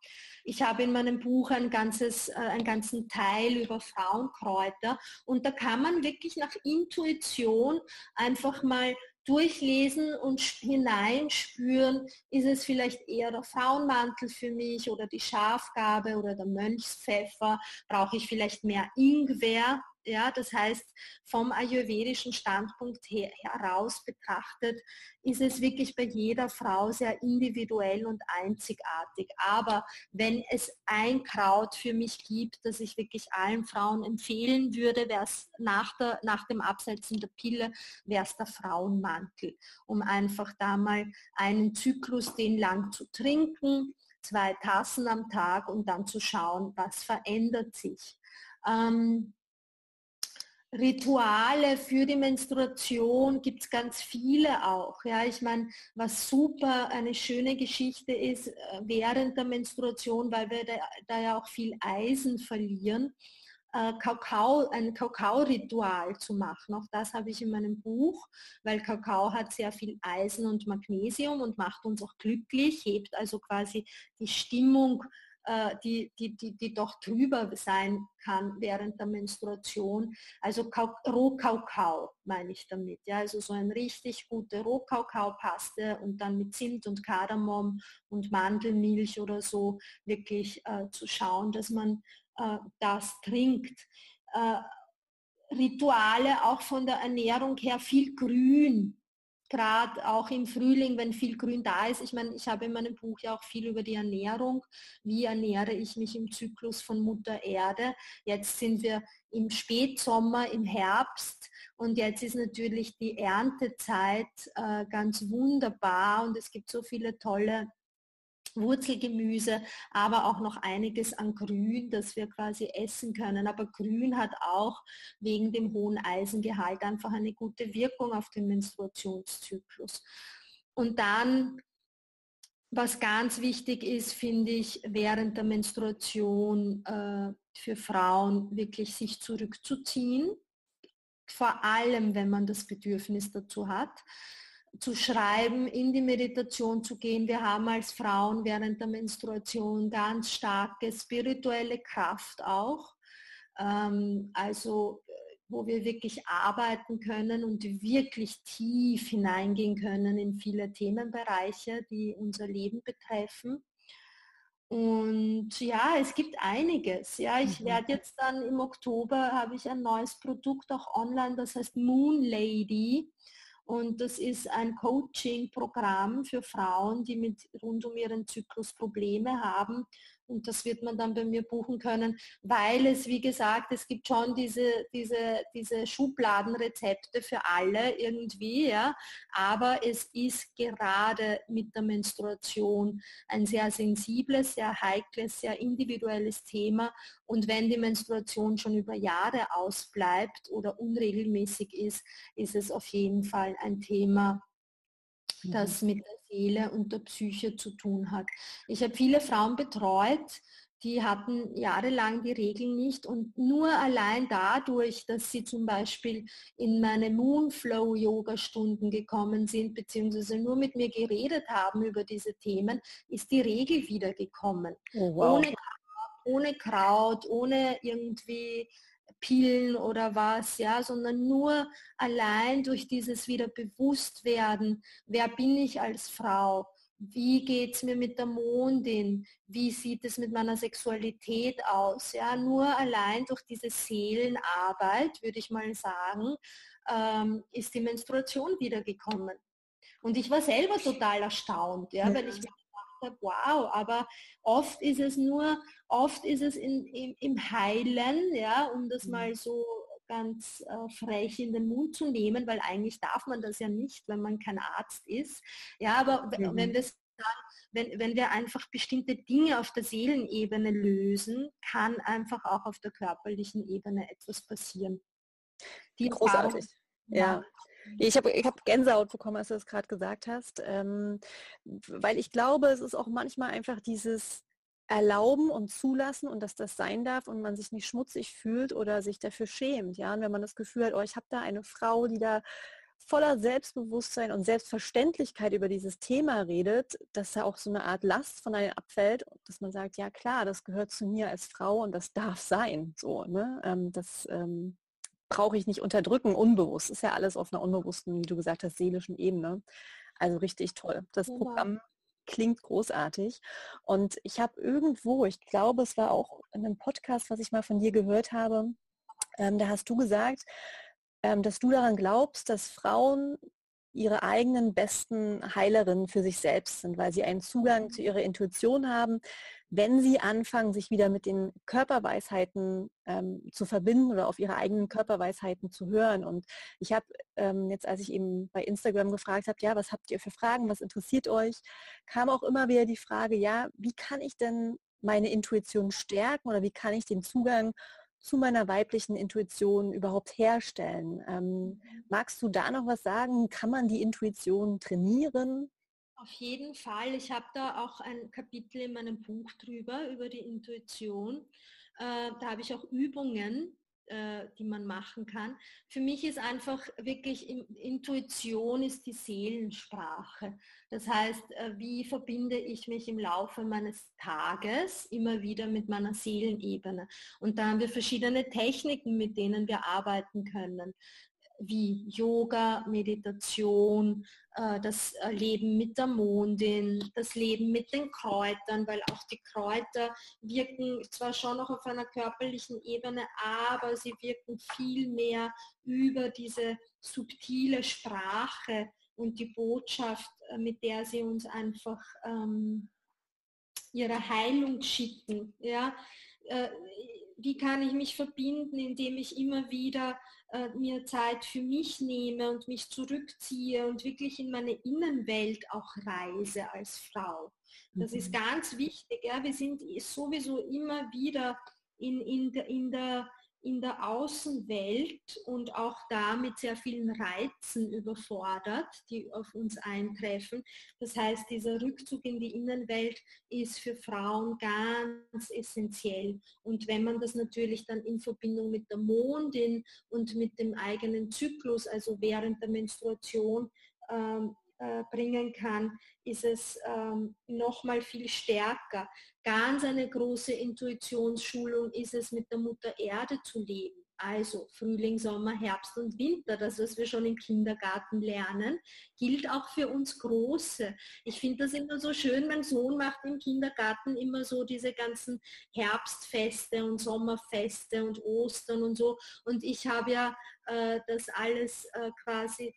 Ich habe in meinem Buch ein ganzes, äh, einen ganzen Teil über Frauenkräuter und da kann man wirklich nach Intuition einfach mal durchlesen und hineinspüren, ist es vielleicht eher der Frauenmantel für mich oder die Schafgabe oder der Mönchspfeffer, brauche ich vielleicht mehr Ingwer, ja, das heißt, vom ayurvedischen Standpunkt her, heraus betrachtet, ist es wirklich bei jeder Frau sehr individuell und einzigartig. Aber wenn es ein Kraut für mich gibt, das ich wirklich allen Frauen empfehlen würde, wäre es nach, nach dem Absetzen der Pille, wäre es der Frauenmantel, um einfach da mal einen Zyklus den lang zu trinken, zwei Tassen am Tag und dann zu schauen, was verändert sich. Ähm, Rituale für die Menstruation gibt es ganz viele auch. Ja, ich meine, was super eine schöne Geschichte ist äh, während der Menstruation, weil wir da, da ja auch viel Eisen verlieren, äh, Kakao, ein Kakao-Ritual zu machen. Auch das habe ich in meinem Buch, weil Kakao hat sehr viel Eisen und Magnesium und macht uns auch glücklich, hebt also quasi die Stimmung die, die, die, die doch drüber sein kann während der Menstruation. Also Rohkaukau meine ich damit. Ja? Also so eine richtig gute Rohkaukaopaste und dann mit Zimt und Kardamom und Mandelmilch oder so wirklich äh, zu schauen, dass man äh, das trinkt. Äh, Rituale auch von der Ernährung her viel Grün, gerade auch im Frühling, wenn viel Grün da ist. Ich meine, ich habe in meinem Buch ja auch viel über die Ernährung. Wie ernähre ich mich im Zyklus von Mutter Erde? Jetzt sind wir im Spätsommer, im Herbst und jetzt ist natürlich die Erntezeit äh, ganz wunderbar und es gibt so viele tolle Wurzelgemüse, aber auch noch einiges an Grün, das wir quasi essen können. Aber Grün hat auch wegen dem hohen Eisengehalt einfach eine gute Wirkung auf den Menstruationszyklus. Und dann, was ganz wichtig ist, finde ich, während der Menstruation äh, für Frauen wirklich sich zurückzuziehen, vor allem wenn man das Bedürfnis dazu hat zu schreiben, in die Meditation zu gehen. Wir haben als Frauen während der Menstruation ganz starke spirituelle Kraft auch. Ähm, also wo wir wirklich arbeiten können und wirklich tief hineingehen können in viele Themenbereiche, die unser Leben betreffen. Und ja, es gibt einiges. Ja, ich mhm. werde jetzt dann im Oktober habe ich ein neues Produkt auch online, das heißt Moon Lady. Und das ist ein Coaching-Programm für Frauen, die mit rund um ihren Zyklus Probleme haben und das wird man dann bei mir buchen können, weil es, wie gesagt, es gibt schon diese, diese, diese Schubladenrezepte für alle irgendwie, ja, aber es ist gerade mit der Menstruation ein sehr sensibles, sehr heikles, sehr individuelles Thema und wenn die Menstruation schon über Jahre ausbleibt oder unregelmäßig ist, ist es auf jeden Fall ein Thema, das mhm. mit der Seele und der Psyche zu tun hat. Ich habe viele Frauen betreut, die hatten jahrelang die Regeln nicht und nur allein dadurch, dass sie zum Beispiel in meine Moonflow-Yoga-Stunden gekommen sind, beziehungsweise nur mit mir geredet haben über diese Themen, ist die Regel wiedergekommen. Oh, wow. ohne, ohne Kraut, ohne irgendwie Pillen oder was, ja, sondern nur allein durch dieses wieder Bewusstwerden, wer bin ich als Frau, wie geht es mir mit der Mondin, wie sieht es mit meiner Sexualität aus, ja, nur allein durch diese Seelenarbeit, würde ich mal sagen, ähm, ist die Menstruation wiedergekommen. Und ich war selber total erstaunt, ja, ja. weil ich mir habe, wow, aber oft ist es nur, oft ist es in, im, im Heilen, ja, um das mhm. mal so ganz äh, frech in den Mund zu nehmen, weil eigentlich darf man das ja nicht, wenn man kein Arzt ist. Ja, aber mhm. wenn wir wenn, wenn wir einfach bestimmte Dinge auf der Seelenebene lösen, kann einfach auch auf der körperlichen Ebene etwas passieren. Die Großartig. ja. ja. Ich habe ich hab Gänsehaut bekommen, als du das gerade gesagt hast, ähm, weil ich glaube, es ist auch manchmal einfach dieses Erlauben und Zulassen und dass das sein darf und man sich nicht schmutzig fühlt oder sich dafür schämt. Ja? Und wenn man das Gefühl hat, oh, ich habe da eine Frau, die da voller Selbstbewusstsein und Selbstverständlichkeit über dieses Thema redet, dass da auch so eine Art Last von einem abfällt, dass man sagt, ja klar, das gehört zu mir als Frau und das darf sein. So, ne? Ähm, das ähm, brauche ich nicht unterdrücken, unbewusst. Ist ja alles auf einer unbewussten, wie du gesagt hast, seelischen Ebene. Also richtig toll. Das ja. Programm klingt großartig. Und ich habe irgendwo, ich glaube, es war auch in einem Podcast, was ich mal von dir gehört habe, ähm, da hast du gesagt, ähm, dass du daran glaubst, dass Frauen ihre eigenen besten Heilerinnen für sich selbst sind, weil sie einen Zugang zu ihrer Intuition haben, wenn sie anfangen, sich wieder mit den Körperweisheiten ähm, zu verbinden oder auf ihre eigenen Körperweisheiten zu hören. Und ich habe ähm, jetzt, als ich eben bei Instagram gefragt habe, ja, was habt ihr für Fragen, was interessiert euch, kam auch immer wieder die Frage, ja, wie kann ich denn meine Intuition stärken oder wie kann ich den Zugang zu meiner weiblichen Intuition überhaupt herstellen. Ähm, mhm. magst du da noch was sagen? Kann man die Intuition trainieren? Auf jeden Fall. Ich habe da auch ein Kapitel in meinem Buch drüber, über die Intuition. Äh, da habe ich auch Übungen, äh, die man machen kann. Für mich ist einfach wirklich Intuition ist die Seelensprache. Das heißt, äh, wie verbinde ich mich im Laufe meines Tages immer wieder mit meiner Seelenebene? Und da haben wir verschiedene Techniken, mit denen wir arbeiten können wie Yoga, Meditation, äh, das äh, Leben mit der Mondin, das Leben mit den Kräutern, weil auch die Kräuter wirken zwar schon noch auf einer körperlichen Ebene, aber sie wirken viel mehr über diese subtile Sprache und die Botschaft, äh, mit der sie uns einfach ähm, ihre Heilung schicken. Ja? wie kann ich mich verbinden, indem ich immer wieder äh, mir Zeit für mich nehme und mich zurückziehe und wirklich in meine Innenwelt auch reise als Frau. Das mhm. ist ganz wichtig. Ja? Wir sind sowieso immer wieder in, in, der, in der in der Außenwelt und auch da mit sehr vielen Reizen überfordert, die auf uns eintreffen. Das heißt, dieser Rückzug in die Innenwelt ist für Frauen ganz essentiell. Und wenn man das natürlich dann in Verbindung mit der Mondin und mit dem eigenen Zyklus, also während der Menstruation, ähm, äh, bringen kann, ist es ähm, noch mal viel stärker. Ganz eine große Intuitionsschulung ist es, mit der Mutter Erde zu leben. Also Frühling, Sommer, Herbst und Winter, das, was wir schon im Kindergarten lernen, gilt auch für uns Große. Ich finde das immer so schön, mein Sohn macht im Kindergarten immer so diese ganzen Herbstfeste und Sommerfeste und Ostern und so. Und ich habe ja äh, das alles äh, quasi,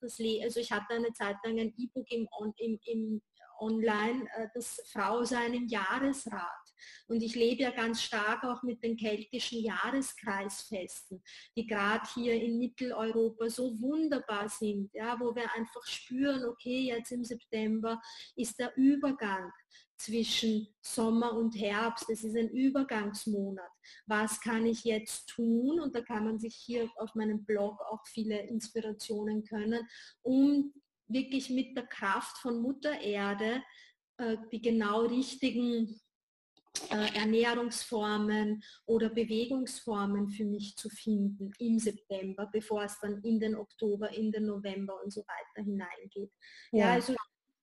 das, also ich hatte eine Zeit lang ein E-Book im, im, im Online, äh, das Frau sein im Jahresrat. Und ich lebe ja ganz stark auch mit den keltischen Jahreskreisfesten, die gerade hier in Mitteleuropa so wunderbar sind, ja, wo wir einfach spüren, okay, jetzt im September ist der Übergang zwischen Sommer und Herbst. Es ist ein Übergangsmonat. Was kann ich jetzt tun? Und da kann man sich hier auf meinem Blog auch viele Inspirationen können, um wirklich mit der Kraft von Mutter Erde äh, die genau richtigen äh, Ernährungsformen oder Bewegungsformen für mich zu finden im September, bevor es dann in den Oktober, in den November und so weiter hineingeht. Ja, ja also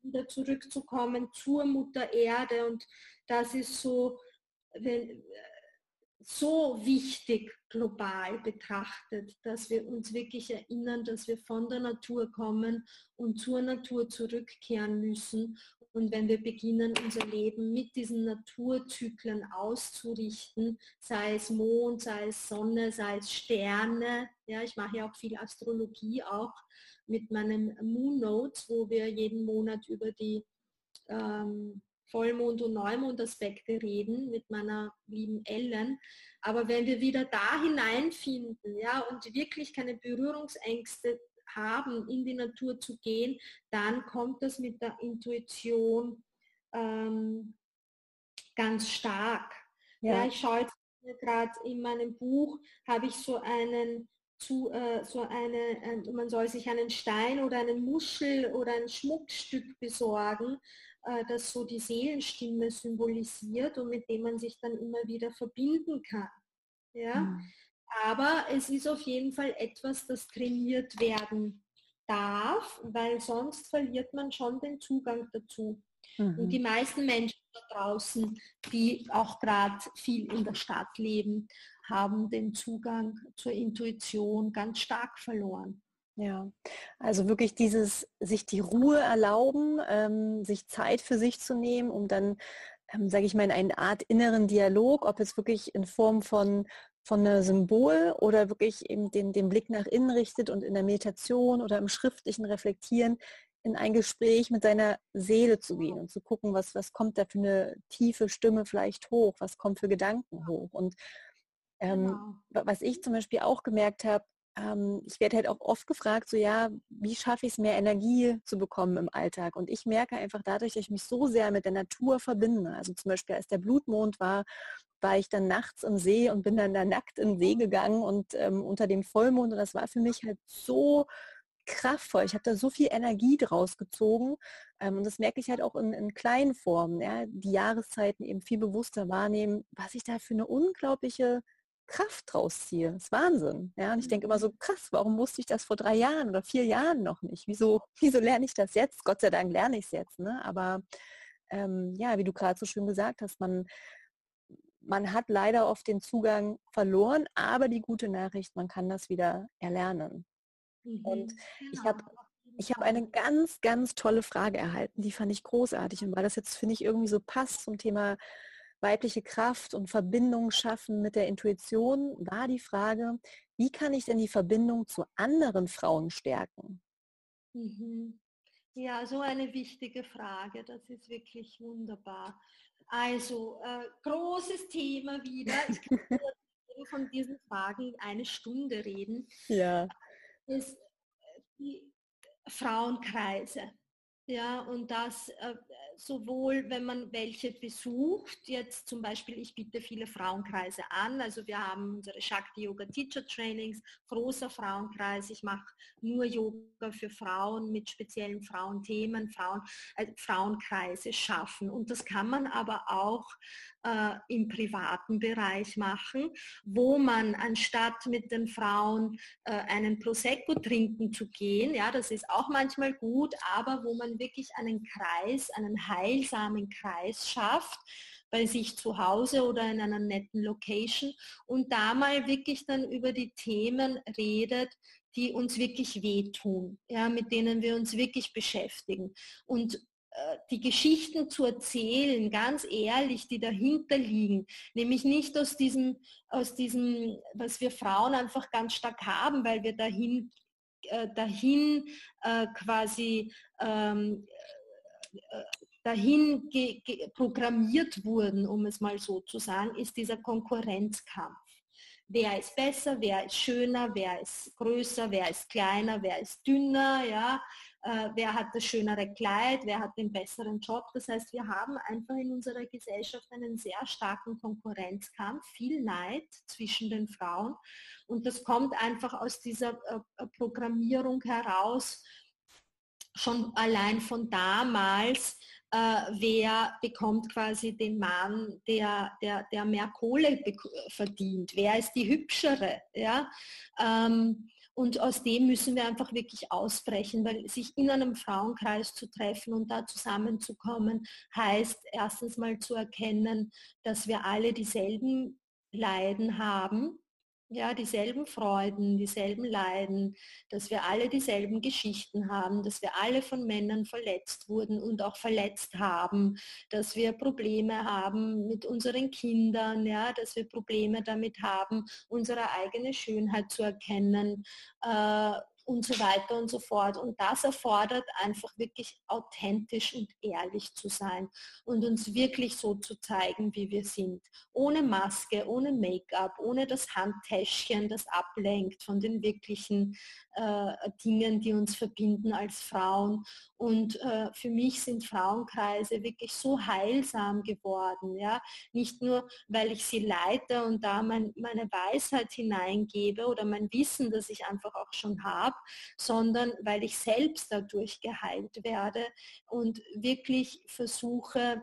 wieder zurückzukommen zur Mutter Erde und das ist so, wenn, so wichtig global betrachtet, dass wir uns wirklich erinnern, dass wir von der Natur kommen und zur Natur zurückkehren müssen. Und wenn wir beginnen, unser Leben mit diesen Naturzyklen auszurichten, sei es Mond, sei es Sonne, sei es Sterne, ja, ich mache ja auch viel Astrologie auch mit meinem Moon Notes, wo wir jeden Monat über die ähm, Vollmond- und Neumondaspekte reden mit meiner lieben Ellen. Aber wenn wir wieder da hineinfinden ja, und wirklich keine Berührungsängste haben, in die Natur zu gehen, dann kommt das mit der Intuition ähm, ganz stark. Ja. ja ich schaue jetzt gerade in meinem Buch, habe ich so einen zu äh, so eine, äh, man soll sich einen Stein oder einen Muschel oder ein Schmuckstück besorgen, das so die Seelenstimme symbolisiert und mit dem man sich dann immer wieder verbinden kann. Ja? Mhm. Aber es ist auf jeden Fall etwas, das trainiert werden darf, weil sonst verliert man schon den Zugang dazu. Mhm. Und die meisten Menschen da draußen, die auch gerade viel in der Stadt leben, haben den Zugang zur Intuition ganz stark verloren. Ja, also wirklich dieses sich die Ruhe erlauben, ähm, sich Zeit für sich zu nehmen, um dann, ähm, sage ich mal, in eine Art inneren Dialog, ob es wirklich in Form von von einem Symbol oder wirklich eben den, den Blick nach innen richtet und in der Meditation oder im schriftlichen Reflektieren in ein Gespräch mit seiner Seele zu gehen und zu gucken, was, was kommt da für eine tiefe Stimme vielleicht hoch, was kommt für Gedanken hoch. Und ähm, genau. was ich zum Beispiel auch gemerkt habe, ähm, ich werde halt auch oft gefragt, so ja, wie schaffe ich es, mehr Energie zu bekommen im Alltag? Und ich merke einfach dadurch, dass ich mich so sehr mit der Natur verbinde. Also zum Beispiel, als der Blutmond war, war ich dann nachts im See und bin dann da nackt in den See gegangen und ähm, unter dem Vollmond und das war für mich halt so kraftvoll. Ich habe da so viel Energie draus gezogen ähm, und das merke ich halt auch in, in kleinen Formen. Ja? Die Jahreszeiten eben viel bewusster wahrnehmen, was ich da für eine unglaubliche Kraft draus ziehe. Das ist Wahnsinn. Ja? Und ich denke immer so, mhm. krass, warum wusste ich das vor drei Jahren oder vier Jahren noch nicht? Wieso, wieso lerne ich das jetzt? Gott sei Dank lerne ich es jetzt. Ne? Aber ähm, ja, wie du gerade so schön gesagt hast, man, man hat leider oft den Zugang verloren, aber die gute Nachricht, man kann das wieder erlernen. Mhm. Und ich habe ich habe eine ganz, ganz tolle Frage erhalten, die fand ich großartig. Und weil das jetzt, finde ich, irgendwie so passt zum Thema weibliche Kraft und Verbindung schaffen mit der Intuition, war die Frage, wie kann ich denn die Verbindung zu anderen Frauen stärken? Mhm. Ja, so eine wichtige Frage. Das ist wirklich wunderbar. Also, äh, großes Thema wieder. Ich kann von diesen Fragen eine Stunde reden. Ja. Ist äh, die Frauenkreise. Ja, und das äh, sowohl, wenn man welche besucht, jetzt zum Beispiel, ich biete viele Frauenkreise an, also wir haben unsere Shakti Yoga Teacher Trainings, großer Frauenkreis, ich mache nur Yoga für Frauen mit speziellen Frauenthemen, Frauen, äh, Frauenkreise schaffen. Und das kann man aber auch äh, im privaten Bereich machen, wo man anstatt mit den Frauen äh, einen Prosecco trinken zu gehen, ja, das ist auch manchmal gut, aber wo man wirklich einen Kreis, einen heilsamen Kreis schafft, bei sich zu Hause oder in einer netten Location und da mal wirklich dann über die Themen redet, die uns wirklich wehtun, ja, mit denen wir uns wirklich beschäftigen. Und die Geschichten zu erzählen, ganz ehrlich, die dahinter liegen, nämlich nicht aus diesem, aus diesem, was wir Frauen einfach ganz stark haben, weil wir dahin, äh, dahin äh, quasi ähm, äh, dahin programmiert wurden, um es mal so zu sagen, ist dieser Konkurrenzkampf. Wer ist besser, wer ist schöner, wer ist größer, wer ist kleiner, wer ist dünner, ja, äh, wer hat das schönere Kleid, wer hat den besseren Job. Das heißt, wir haben einfach in unserer Gesellschaft einen sehr starken Konkurrenzkampf, viel Neid zwischen den Frauen. Und das kommt einfach aus dieser äh, äh, Programmierung heraus, schon allein von damals, äh, wer bekommt quasi den Mann, der, der, der mehr Kohle verdient, wer ist die hübschere. Ja? Ähm, und aus dem müssen wir einfach wirklich ausbrechen, weil sich in einem Frauenkreis zu treffen und da zusammenzukommen, heißt erstens mal zu erkennen, dass wir alle dieselben Leiden haben ja, dieselben Freuden, dieselben Leiden, dass wir alle dieselben Geschichten haben, dass wir alle von Männern verletzt wurden und auch verletzt haben, dass wir Probleme haben mit unseren Kindern, ja, dass wir Probleme damit haben, unsere eigene Schönheit zu erkennen. Äh, und so weiter und so fort. Und das erfordert einfach wirklich authentisch und ehrlich zu sein und uns wirklich so zu zeigen, wie wir sind. Ohne Maske, ohne Make-up, ohne das Handtäschchen, das ablenkt von den wirklichen äh, Dingen, die uns verbinden als Frauen. Und äh, für mich sind Frauenkreise wirklich so heilsam geworden. Ja? Nicht nur, weil ich sie leite und da mein, meine Weisheit hineingebe oder mein Wissen, das ich einfach auch schon habe, sondern weil ich selbst dadurch geheilt werde und wirklich versuche,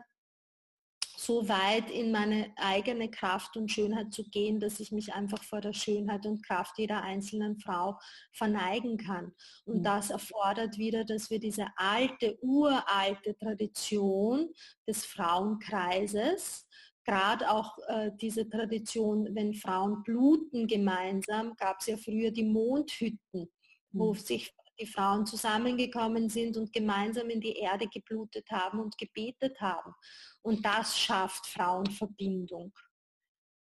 so weit in meine eigene Kraft und Schönheit zu gehen, dass ich mich einfach vor der Schönheit und Kraft jeder einzelnen Frau verneigen kann. Und mhm. das erfordert wieder, dass wir diese alte, uralte Tradition des Frauenkreises, gerade auch äh, diese Tradition, wenn Frauen bluten gemeinsam, gab es ja früher die Mondhütten, wo mhm. sich die Frauen zusammengekommen sind und gemeinsam in die Erde geblutet haben und gebetet haben. Und das schafft Frauenverbindung.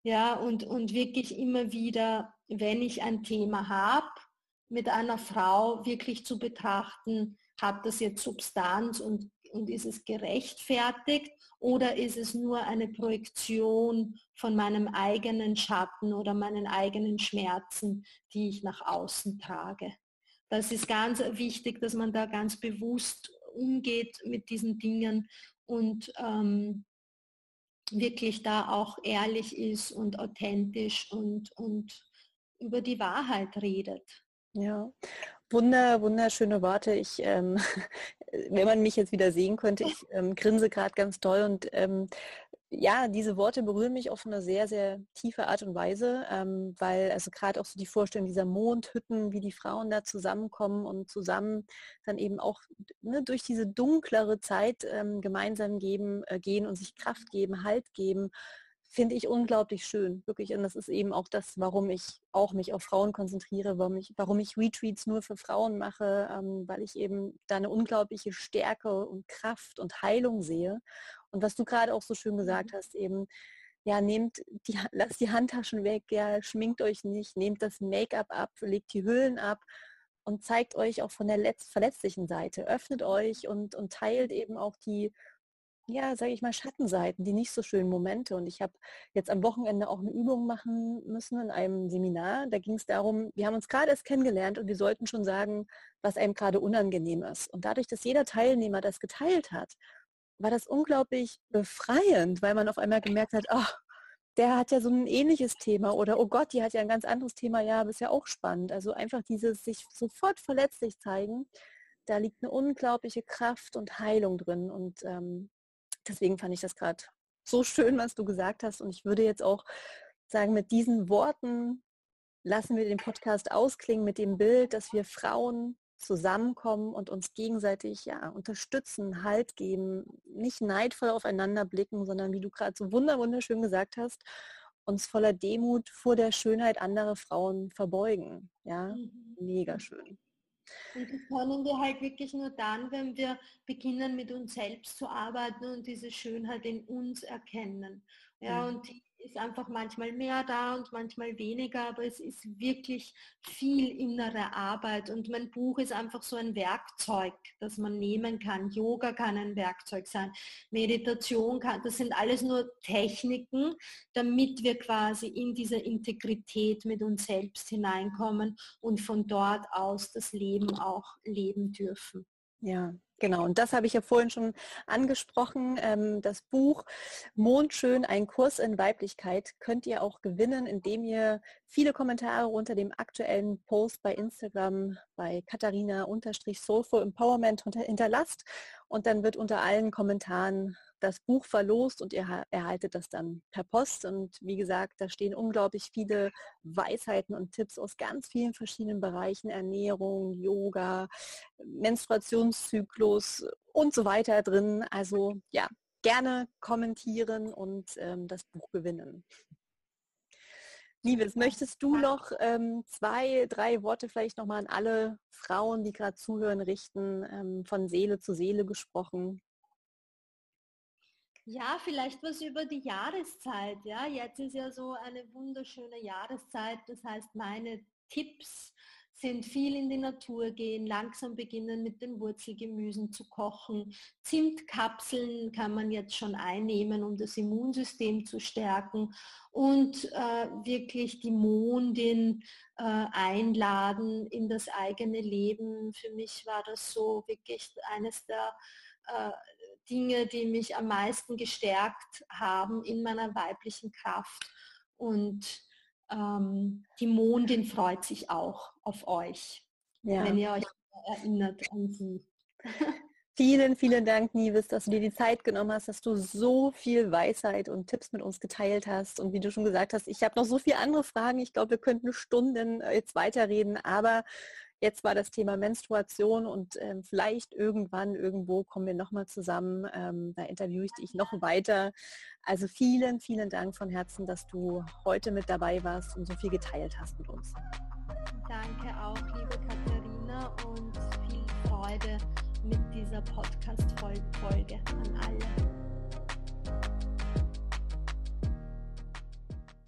Ja, und, und wirklich immer wieder, wenn ich ein Thema habe, mit einer Frau wirklich zu betrachten, hat das jetzt Substanz und, und ist es gerechtfertigt oder ist es nur eine Projektion von meinem eigenen Schatten oder meinen eigenen Schmerzen, die ich nach außen trage. Das ist ganz wichtig, dass man da ganz bewusst umgeht mit diesen Dingen und ähm, wirklich da auch ehrlich ist und authentisch und, und über die Wahrheit redet. Ja, Wunder, wunderschöne Worte. Ich, ähm, wenn man mich jetzt wieder sehen könnte, ich ähm, grinse gerade ganz toll und ähm, ja, diese Worte berühren mich auf eine sehr, sehr tiefe Art und Weise, ähm, weil also gerade auch so die Vorstellung dieser Mondhütten, wie die Frauen da zusammenkommen und zusammen dann eben auch ne, durch diese dunklere Zeit ähm, gemeinsam geben, äh, gehen und sich Kraft geben, Halt geben, finde ich unglaublich schön, wirklich. Und das ist eben auch das, warum ich auch mich auf Frauen konzentriere, warum ich, warum ich Retreats nur für Frauen mache, ähm, weil ich eben da eine unglaubliche Stärke und Kraft und Heilung sehe und was du gerade auch so schön gesagt mhm. hast, eben, ja, nehmt die, lasst die Handtaschen weg, ja, schminkt euch nicht, nehmt das Make-up ab, legt die Hüllen ab und zeigt euch auch von der verletzlichen Seite. Öffnet euch und, und teilt eben auch die, ja, sage ich mal, Schattenseiten, die nicht so schönen Momente. Und ich habe jetzt am Wochenende auch eine Übung machen müssen in einem Seminar. Da ging es darum, wir haben uns gerade erst kennengelernt und wir sollten schon sagen, was einem gerade unangenehm ist. Und dadurch, dass jeder Teilnehmer das geteilt hat war das unglaublich befreiend, weil man auf einmal gemerkt hat, oh, der hat ja so ein ähnliches Thema oder oh Gott, die hat ja ein ganz anderes Thema, ja, aber ist ja auch spannend. Also einfach dieses sich sofort verletzlich zeigen, da liegt eine unglaubliche Kraft und Heilung drin. Und ähm, deswegen fand ich das gerade so schön, was du gesagt hast. Und ich würde jetzt auch sagen, mit diesen Worten lassen wir den Podcast ausklingen mit dem Bild, dass wir Frauen zusammenkommen und uns gegenseitig ja, unterstützen, Halt geben, nicht neidvoll aufeinander blicken, sondern wie du gerade so wunderschön gesagt hast, uns voller Demut vor der Schönheit anderer Frauen verbeugen. Ja, mhm. mega schön. Und das können wir halt wirklich nur dann, wenn wir beginnen mit uns selbst zu arbeiten und diese Schönheit in uns erkennen. Ja, mhm. und die ist einfach manchmal mehr da und manchmal weniger, aber es ist wirklich viel innere Arbeit und mein Buch ist einfach so ein Werkzeug, das man nehmen kann. Yoga kann ein Werkzeug sein, Meditation kann, das sind alles nur Techniken, damit wir quasi in diese Integrität mit uns selbst hineinkommen und von dort aus das Leben auch leben dürfen. Ja, Genau, und das habe ich ja vorhin schon angesprochen. Ähm, das Buch Mondschön, ein Kurs in Weiblichkeit könnt ihr auch gewinnen, indem ihr viele Kommentare unter dem aktuellen Post bei Instagram bei Katharina-Soulful Empowerment hinterlasst. Und dann wird unter allen Kommentaren das Buch verlost und ihr erhaltet das dann per Post. Und wie gesagt, da stehen unglaublich viele Weisheiten und Tipps aus ganz vielen verschiedenen Bereichen, Ernährung, Yoga, Menstruationszyklus und so weiter drin. Also ja, gerne kommentieren und ähm, das Buch gewinnen. Liebes, möchtest du noch ähm, zwei, drei Worte vielleicht nochmal an alle Frauen, die gerade zuhören, richten, ähm, von Seele zu Seele gesprochen? Ja, vielleicht was über die Jahreszeit. Ja, jetzt ist ja so eine wunderschöne Jahreszeit. Das heißt, meine Tipps sind viel in die Natur gehen, langsam beginnen mit den Wurzelgemüsen zu kochen. Zimtkapseln kann man jetzt schon einnehmen, um das Immunsystem zu stärken und äh, wirklich die Mondin äh, einladen in das eigene Leben. Für mich war das so wirklich eines der äh, Dinge, die mich am meisten gestärkt haben in meiner weiblichen Kraft. Und ähm, die Mondin freut sich auch auf euch, ja. wenn ihr euch erinnert an sie. Vielen, vielen Dank, Nives, dass du dir die Zeit genommen hast, dass du so viel Weisheit und Tipps mit uns geteilt hast. Und wie du schon gesagt hast, ich habe noch so viele andere Fragen. Ich glaube, wir könnten Stunden äh, jetzt weiterreden, aber Jetzt war das Thema Menstruation und ähm, vielleicht irgendwann, irgendwo kommen wir nochmal zusammen. Ähm, da interviewe ich dich noch weiter. Also vielen, vielen Dank von Herzen, dass du heute mit dabei warst und so viel geteilt hast mit uns. Danke auch, liebe Katharina, und viel Freude mit dieser Podcast-Folge an alle.